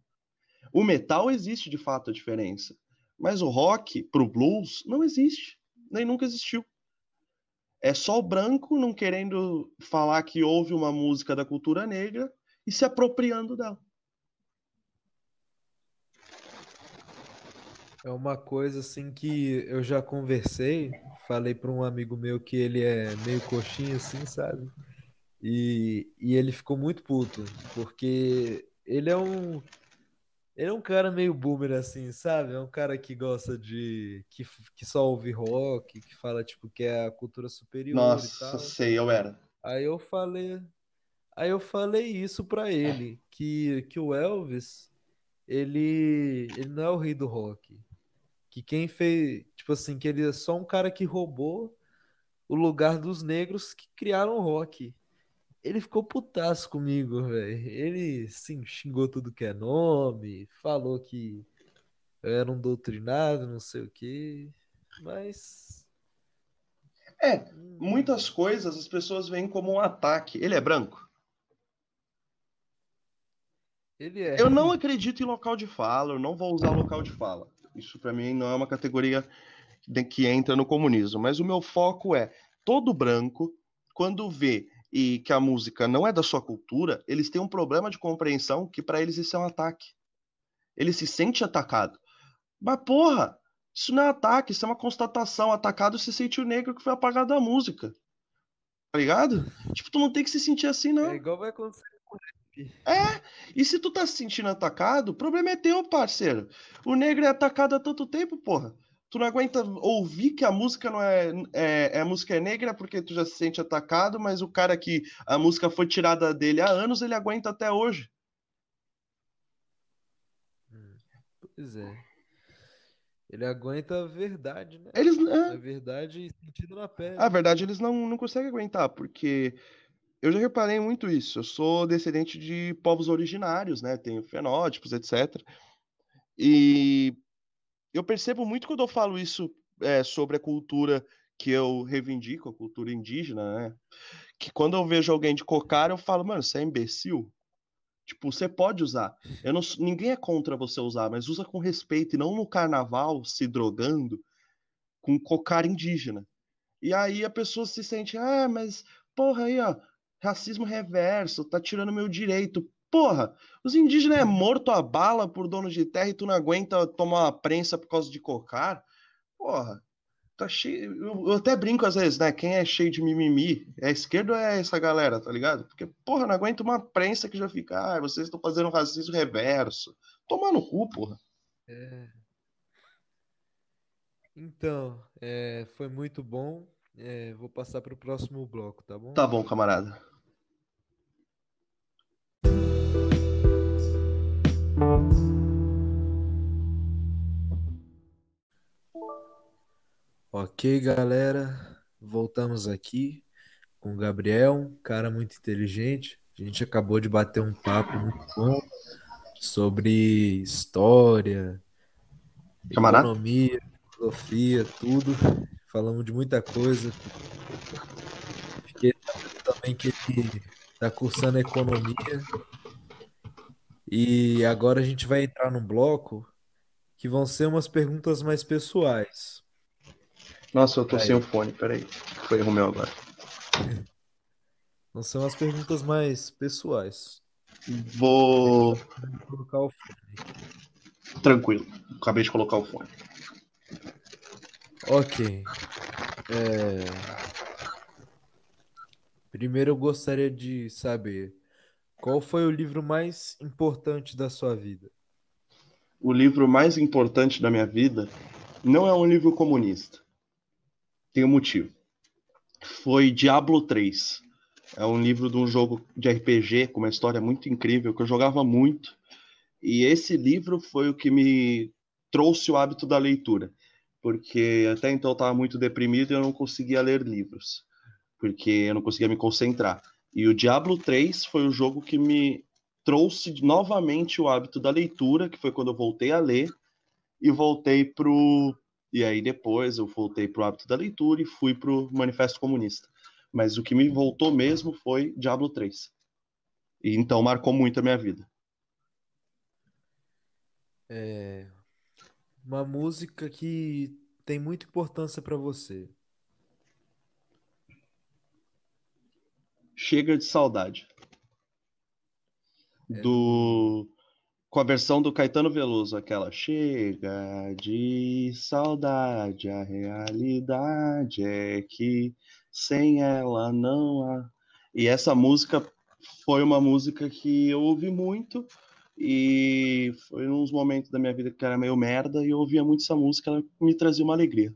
O metal existe de fato a diferença, mas o rock pro blues não existe, nem nunca existiu. É só o branco não querendo falar que houve uma música da cultura negra e se apropriando dela. É uma coisa assim que eu já conversei, falei para um amigo meu que ele é meio coxinha assim, sabe? E, e ele ficou muito puto, porque ele é um ele é um cara meio boomer assim, sabe? É um cara que gosta de que, que só ouve rock, que fala tipo que é a cultura superior e Nossa, tal. sei, eu era. Aí eu falei, aí eu falei isso pra ele, que que o Elvis, ele ele não é o rei do rock. Que quem fez, tipo assim, que ele é só um cara que roubou o lugar dos negros que criaram o rock. Ele ficou putaço comigo, velho. Ele, sim, xingou tudo que é nome, falou que eu era um doutrinado, não sei o quê. Mas. É, hum, muitas coisas as pessoas veem como um ataque. Ele é branco? Ele é. Eu não acredito em local de fala, eu não vou usar local de fala. Isso pra mim não é uma categoria que entra no comunismo, mas o meu foco é todo branco, quando vê e que a música não é da sua cultura, eles têm um problema de compreensão que pra eles isso é um ataque. Ele se sente atacado. Mas porra, isso não é ataque, isso é uma constatação. Atacado se sente o negro que foi apagado da música. Tá ligado? Tipo, tu não tem que se sentir assim, não. É igual vai acontecer com o rap. É, e se tu tá se sentindo atacado, o problema é teu, parceiro. O negro é atacado há tanto tempo, porra. Tu não aguenta ouvir que a música não é, é, é a música é negra porque tu já se sente atacado, mas o cara que a música foi tirada dele há anos, ele aguenta até hoje. Pois é. Ele aguenta a verdade, né? Eles, A é, verdade sentido na a pele. verdade, eles não, não conseguem aguentar, porque eu já reparei muito isso. Eu sou descendente de povos originários, né? Tenho fenótipos, etc. E eu percebo muito quando eu falo isso é, sobre a cultura que eu reivindico, a cultura indígena, né? Que quando eu vejo alguém de cocar, eu falo, mano, você é imbecil? Tipo, você pode usar. Eu não, ninguém é contra você usar, mas usa com respeito e não no carnaval se drogando com cocar indígena. E aí a pessoa se sente, ah, mas porra aí, ó, racismo reverso, tá tirando meu direito. Porra, os indígenas é morto a bala por dono de terra e tu não aguenta tomar uma prensa por causa de cocar? Porra, tá cheio. Eu, eu até brinco às vezes, né? Quem é cheio de mimimi? É ou é essa galera, tá ligado? Porque, porra, não aguento uma prensa que já fica, ah, vocês estão fazendo racismo reverso. Tomar no cu, porra. É. Então, é, foi muito bom. É, vou passar para o próximo bloco, tá bom? Tá bom, camarada. Ok, galera, voltamos aqui com o Gabriel, um cara muito inteligente. A gente acabou de bater um papo muito bom sobre história, Camarada? economia, filosofia, tudo. Falamos de muita coisa. Fiquei sabendo também que ele está cursando economia. E agora a gente vai entrar num bloco que vão ser umas perguntas mais pessoais. Nossa, eu tô Aí. sem o fone, peraí. Foi erro meu agora. Vão ser umas perguntas mais pessoais. Vou. Vou colocar o fone. Tranquilo. Acabei de colocar o fone. Ok. É, Primeiro eu gostaria de saber qual foi o livro mais importante da sua vida? O livro mais importante da minha vida não é um livro comunista. Tem um motivo. Foi Diablo 3. É um livro de um jogo de RPG com uma história muito incrível que eu jogava muito. E esse livro foi o que me trouxe o hábito da leitura. Porque até então eu estava muito deprimido e eu não conseguia ler livros. Porque eu não conseguia me concentrar. E o Diablo 3 foi o jogo que me trouxe novamente o hábito da leitura, que foi quando eu voltei a ler, e voltei pro. E aí depois eu voltei pro hábito da leitura e fui pro Manifesto Comunista. Mas o que me voltou mesmo foi Diablo 3. E então marcou muito a minha vida. É... Uma música que tem muita importância para você. Chega de saudade. É Do com a versão do Caetano Veloso, aquela chega de saudade, a realidade é que sem ela não há. E essa música foi uma música que eu ouvi muito e foi uns momentos da minha vida que era meio merda e eu ouvia muito essa música, ela me trazia uma alegria.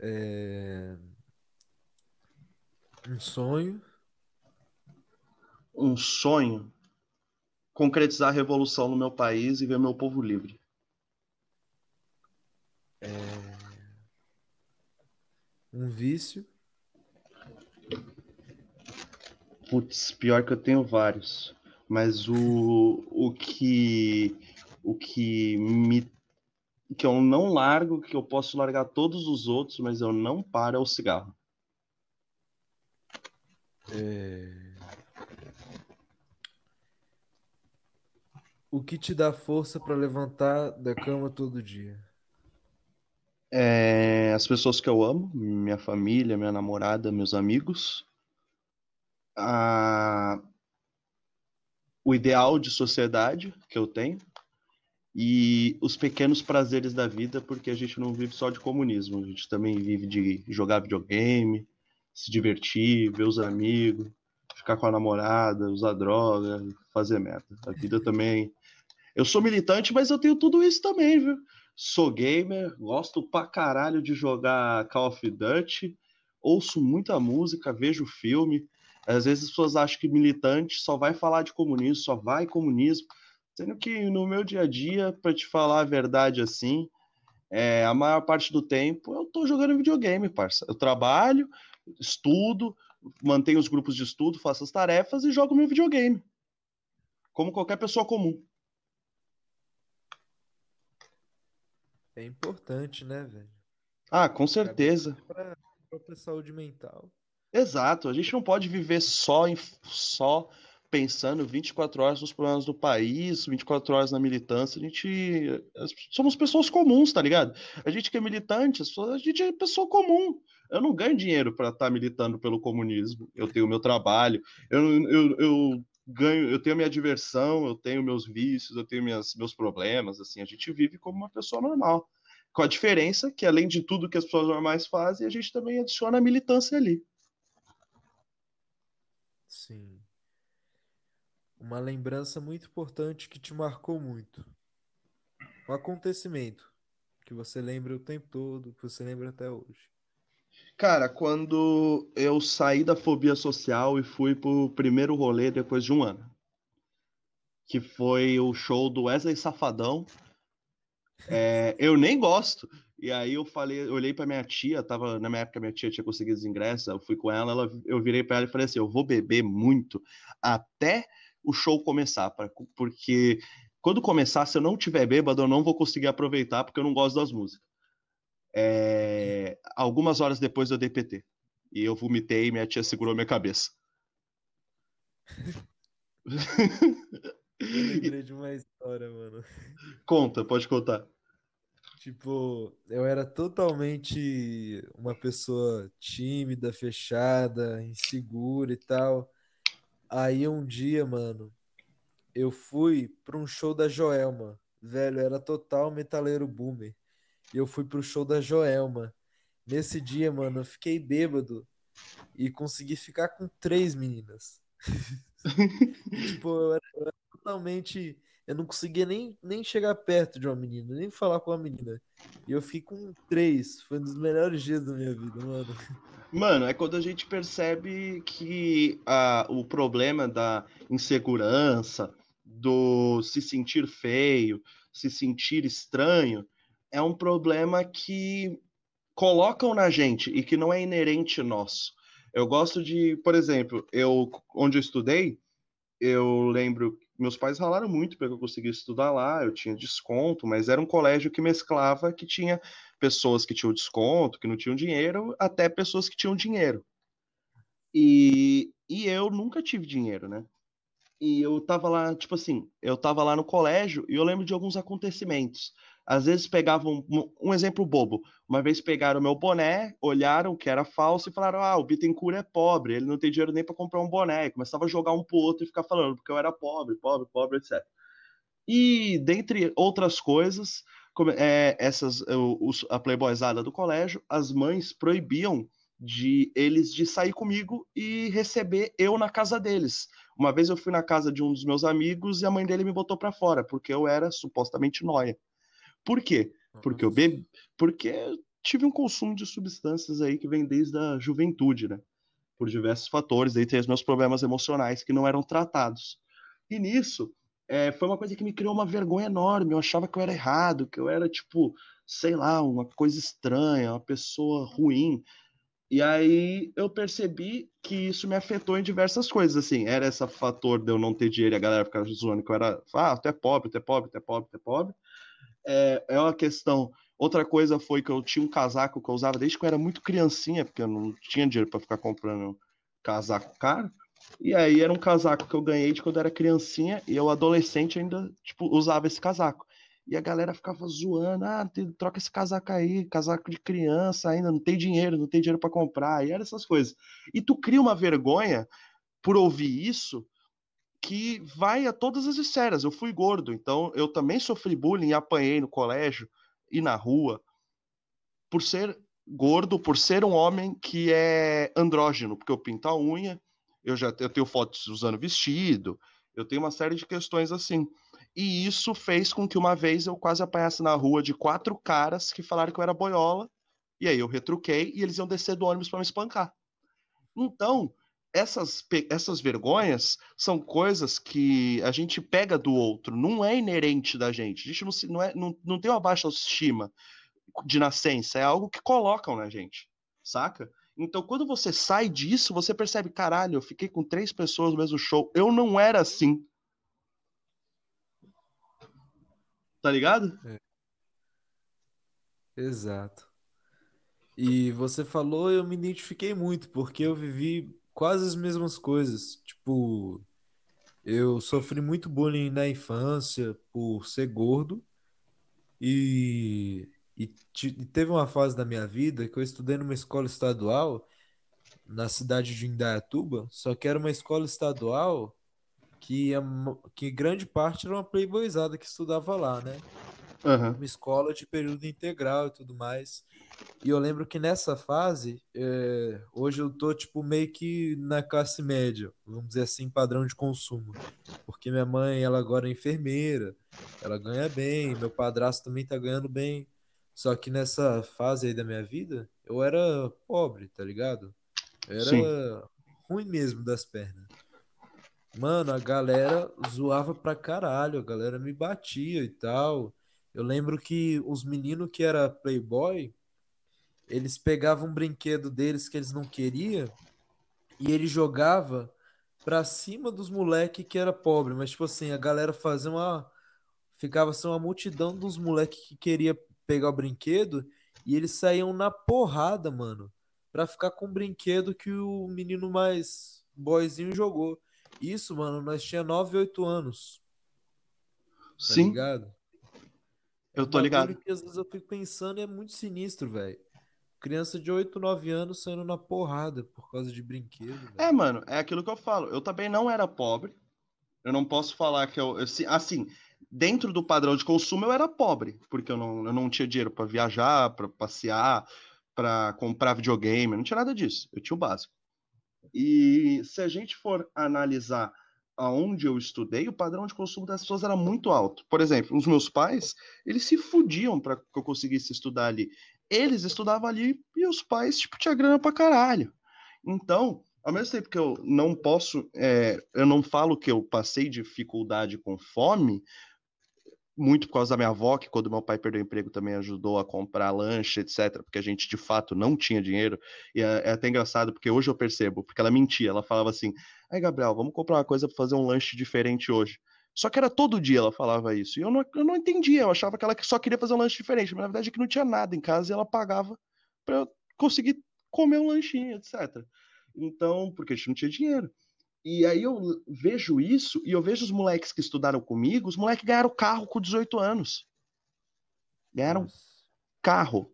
É... Um sonho um sonho concretizar a revolução no meu país e ver meu povo livre. É... Um vício. Putz, pior que eu tenho vários. Mas o, o que o que me que eu não largo, que eu posso largar todos os outros, mas eu não paro é o cigarro. É... O que te dá força para levantar da cama todo dia? É, as pessoas que eu amo, minha família, minha namorada, meus amigos. A... O ideal de sociedade que eu tenho. E os pequenos prazeres da vida, porque a gente não vive só de comunismo, a gente também vive de jogar videogame, se divertir, ver os amigos, ficar com a namorada, usar droga, fazer merda. A vida também eu sou militante, mas eu tenho tudo isso também, viu? Sou gamer, gosto pra caralho de jogar Call of Duty, ouço muita música, vejo filme. Às vezes as pessoas acham que militante só vai falar de comunismo, só vai comunismo. Sendo que no meu dia a dia, para te falar a verdade assim, é, a maior parte do tempo eu tô jogando videogame, parça. Eu trabalho, estudo, mantenho os grupos de estudo, faço as tarefas e jogo meu videogame. Como qualquer pessoa comum. É importante, né, velho? Ah, com certeza. Para a saúde mental. Exato. A gente não pode viver só em, só pensando 24 horas nos problemas do país, 24 horas na militância. A gente somos pessoas comuns, tá ligado? A gente que é militante, a gente é pessoa comum. Eu não ganho dinheiro para estar tá militando pelo comunismo. Eu tenho meu trabalho. Eu, eu, eu ganho, eu tenho minha diversão, eu tenho meus vícios, eu tenho minhas, meus problemas, assim, a gente vive como uma pessoa normal. Com a diferença que, além de tudo que as pessoas normais fazem, a gente também adiciona a militância ali. Sim. Uma lembrança muito importante que te marcou muito. Um acontecimento que você lembra o tempo todo, que você lembra até hoje. Cara, quando eu saí da fobia social e fui pro primeiro rolê depois de um ano, que foi o show do Wesley Safadão. É, eu nem gosto. E aí eu falei, eu olhei para minha tia, tava na minha época minha tia tinha conseguido os ingressos, eu fui com ela, ela eu virei para ela e falei assim, eu vou beber muito até o show começar, pra, porque quando começar, se eu não tiver bêbado, eu não vou conseguir aproveitar porque eu não gosto das músicas é, algumas horas depois do DPT. E eu vomitei e minha tia segurou minha cabeça. eu lembrei de uma história, mano. Conta, pode contar. Tipo, eu era totalmente uma pessoa tímida, fechada, insegura e tal. Aí um dia, mano, eu fui pra um show da Joelma. Velho, era total metaleiro boomer. E eu fui pro show da Joelma. Nesse dia, mano, eu fiquei bêbado e consegui ficar com três meninas. tipo, eu era, eu era, totalmente. Eu não conseguia nem, nem chegar perto de uma menina, nem falar com uma menina. E eu fiquei com três. Foi um dos melhores dias da minha vida, mano. Mano, é quando a gente percebe que ah, o problema da insegurança, do se sentir feio, se sentir estranho, é um problema que colocam na gente e que não é inerente nosso. Eu gosto de, por exemplo, eu onde eu estudei, eu lembro meus pais ralaram muito para eu conseguisse estudar lá, eu tinha desconto, mas era um colégio que mesclava que tinha pessoas que tinham desconto, que não tinham dinheiro, até pessoas que tinham dinheiro. E, e eu nunca tive dinheiro, né? E eu tava lá, tipo assim, eu tava lá no colégio e eu lembro de alguns acontecimentos Às vezes pegavam um, exemplo bobo. Uma vez pegaram meu boné, olharam que era falso e falaram: "Ah, o Bittencourt é pobre, ele não tem dinheiro nem para comprar um boné". E começava a jogar um pro outro e ficar falando porque eu era pobre, pobre, pobre, etc. E dentre outras coisas, é, essas os, a playboyzada do colégio, as mães proibiam de eles de sair comigo e receber eu na casa deles. Uma vez eu fui na casa de um dos meus amigos e a mãe dele me botou para fora porque eu era supostamente noia. Por quê? Porque eu bebi, porque tive um consumo de substâncias aí que vem desde a juventude, né? Por diversos fatores, entre os meus problemas emocionais que não eram tratados. E nisso, é, foi uma coisa que me criou uma vergonha enorme. Eu achava que eu era errado, que eu era, tipo, sei lá, uma coisa estranha, uma pessoa ruim. E aí eu percebi que isso me afetou em diversas coisas, assim. Era esse fator de eu não ter dinheiro e a galera ficar zoando que eu era, ah, tu é pobre, tu é pobre, tu é pobre, tu é pobre é, é uma questão. Outra coisa foi que eu tinha um casaco que eu usava desde que eu era muito criancinha, porque eu não tinha dinheiro para ficar comprando casaco caro. E aí era um casaco que eu ganhei de quando eu era criancinha e eu adolescente ainda tipo usava esse casaco. E a galera ficava zoando, ah, troca esse casaco aí, casaco de criança ainda, não tem dinheiro, não tem dinheiro para comprar, e era essas coisas. E tu cria uma vergonha por ouvir isso, que vai a todas as esferas. Eu fui gordo, então eu também sofri bullying apanhei no colégio e na rua por ser gordo, por ser um homem que é andrógeno, porque eu pinto a unha, eu já eu tenho fotos usando vestido, eu tenho uma série de questões assim. E isso fez com que uma vez eu quase apanhasse na rua de quatro caras que falaram que eu era boiola, e aí eu retruquei e eles iam descer do ônibus para me espancar. Então, essas, essas vergonhas são coisas que a gente pega do outro, não é inerente da gente. A gente não, não, é, não, não tem uma baixa autoestima de nascença, é algo que colocam na gente, saca? Então, quando você sai disso, você percebe, caralho, eu fiquei com três pessoas no mesmo show, eu não era assim. Tá ligado? É. Exato. E você falou, eu me identifiquei muito, porque eu vivi quase as mesmas coisas. Tipo, eu sofri muito bullying na infância por ser gordo. E, e, e teve uma fase da minha vida que eu estudei numa escola estadual na cidade de Indaiatuba, só que era uma escola estadual que, que grande parte era uma playboyzada que estudava lá, né? Uhum. Uma escola de período integral e tudo mais. E eu lembro que nessa fase, é, hoje eu tô, tipo, meio que na classe média, vamos dizer assim, padrão de consumo. Porque minha mãe, ela agora é enfermeira, ela ganha bem, meu padrasto também tá ganhando bem. Só que nessa fase aí da minha vida, eu era pobre, tá ligado? Eu era Sim. ruim mesmo das pernas. Mano, a galera zoava pra caralho, a galera me batia e tal. Eu lembro que os meninos que era playboy, eles pegavam um brinquedo deles que eles não queriam e ele jogava pra cima dos moleque que era pobre, mas tipo assim, a galera fazia uma ficava assim uma multidão dos moleque que queria pegar o brinquedo e eles saíam na porrada, mano, pra ficar com o brinquedo que o menino mais boyzinho jogou. Isso, mano, nós tinha 9, 8 anos. Tá Sim. Ligado? Eu tô ligado. Que às vezes eu fico pensando é muito sinistro, velho. Criança de 8, 9 anos saindo na porrada por causa de brinquedo. Véio. É, mano, é aquilo que eu falo. Eu também não era pobre. Eu não posso falar que eu. eu assim, dentro do padrão de consumo, eu era pobre, porque eu não, eu não tinha dinheiro para viajar, para passear, para comprar videogame, não tinha nada disso. Eu tinha o básico. E se a gente for analisar aonde eu estudei, o padrão de consumo das pessoas era muito alto. Por exemplo, os meus pais, eles se fudiam para que eu conseguisse estudar ali eles estudavam ali e os pais, tipo, tinha grana pra caralho. Então, ao mesmo tempo que eu não posso, é, eu não falo que eu passei dificuldade com fome, muito por causa da minha avó, que quando meu pai perdeu o emprego também ajudou a comprar lanche, etc., porque a gente de fato não tinha dinheiro. E é, é até engraçado, porque hoje eu percebo, porque ela mentia, ela falava assim: ai, Gabriel, vamos comprar uma coisa para fazer um lanche diferente hoje. Só que era todo dia ela falava isso. E eu não, eu não entendia, eu achava que ela só queria fazer um lanche diferente. Mas na verdade é que não tinha nada em casa e ela pagava para eu conseguir comer um lanchinho, etc. Então, porque a gente não tinha dinheiro. E aí eu vejo isso e eu vejo os moleques que estudaram comigo, os moleques ganharam carro com 18 anos. ganharam Nossa. carro.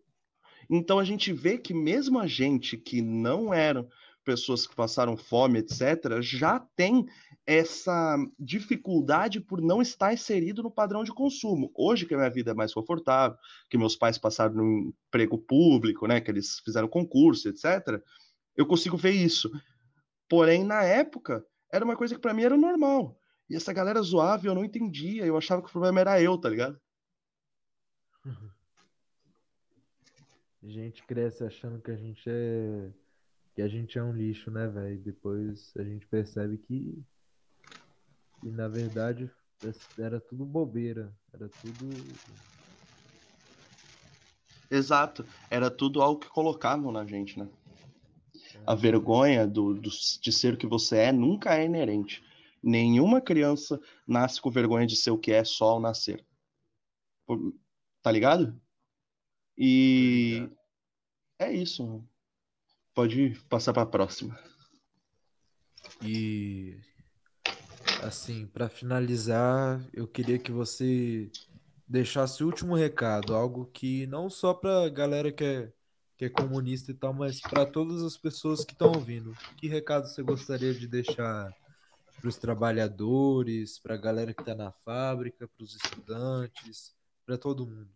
Então a gente vê que mesmo a gente que não eram pessoas que passaram fome, etc., já tem essa dificuldade por não estar inserido no padrão de consumo. Hoje que a minha vida é mais confortável, que meus pais passaram no emprego público, né, que eles fizeram concurso, etc., eu consigo ver isso. Porém, na época, era uma coisa que para mim era normal. E essa galera zoava e eu não entendia, eu achava que o problema era eu, tá ligado? A gente cresce achando que a gente é que a gente é um lixo, né, velho? Depois a gente percebe que, que na verdade era tudo bobeira, era tudo Exato, era tudo algo que colocavam na gente, né? A vergonha do, do, de ser o que você é nunca é inerente. Nenhuma criança nasce com vergonha de ser o que é só ao nascer. Tá ligado? E é isso. Pode passar para a próxima. E assim, para finalizar, eu queria que você deixasse o último recado, algo que não só para galera que é, que é comunista e tal, mas para todas as pessoas que estão ouvindo. Que recado você gostaria de deixar para os trabalhadores, para a galera que está na fábrica, para os estudantes, para todo mundo?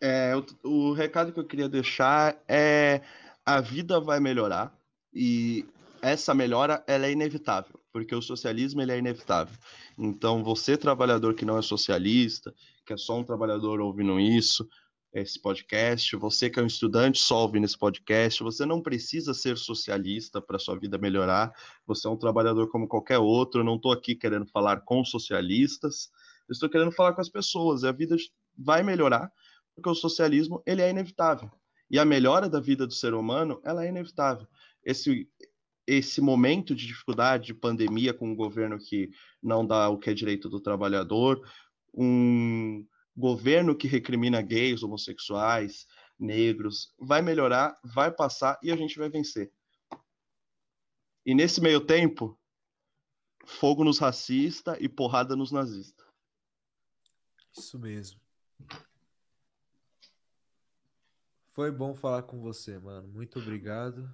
É, o, o recado que eu queria deixar é a vida vai melhorar e essa melhora ela é inevitável, porque o socialismo ele é inevitável. Então, você trabalhador que não é socialista, que é só um trabalhador ouvindo isso, esse podcast, você que é um estudante só ouvindo esse podcast, você não precisa ser socialista para sua vida melhorar. Você é um trabalhador como qualquer outro. Eu não estou aqui querendo falar com socialistas. Eu estou querendo falar com as pessoas. A vida vai melhorar porque o socialismo ele é inevitável. E a melhora da vida do ser humano, ela é inevitável. Esse, esse momento de dificuldade, de pandemia com um governo que não dá o que é direito do trabalhador, um governo que recrimina gays, homossexuais, negros, vai melhorar, vai passar e a gente vai vencer. E nesse meio tempo, fogo nos racistas e porrada nos nazistas. Isso mesmo. Foi bom falar com você, mano. Muito obrigado.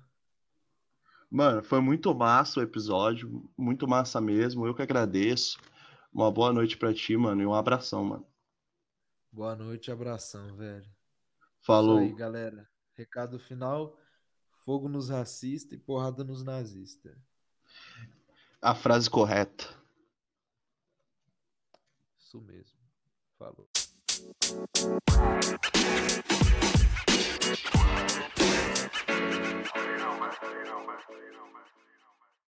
Mano, foi muito massa o episódio, muito massa mesmo. Eu que agradeço. Uma boa noite pra ti, mano, e um abração, mano. Boa noite, abração, velho. Falou. Isso aí, galera. Recado final: fogo nos racistas e porrada nos nazistas. A frase correta. Isso mesmo. Falou. you know, man. You know, man.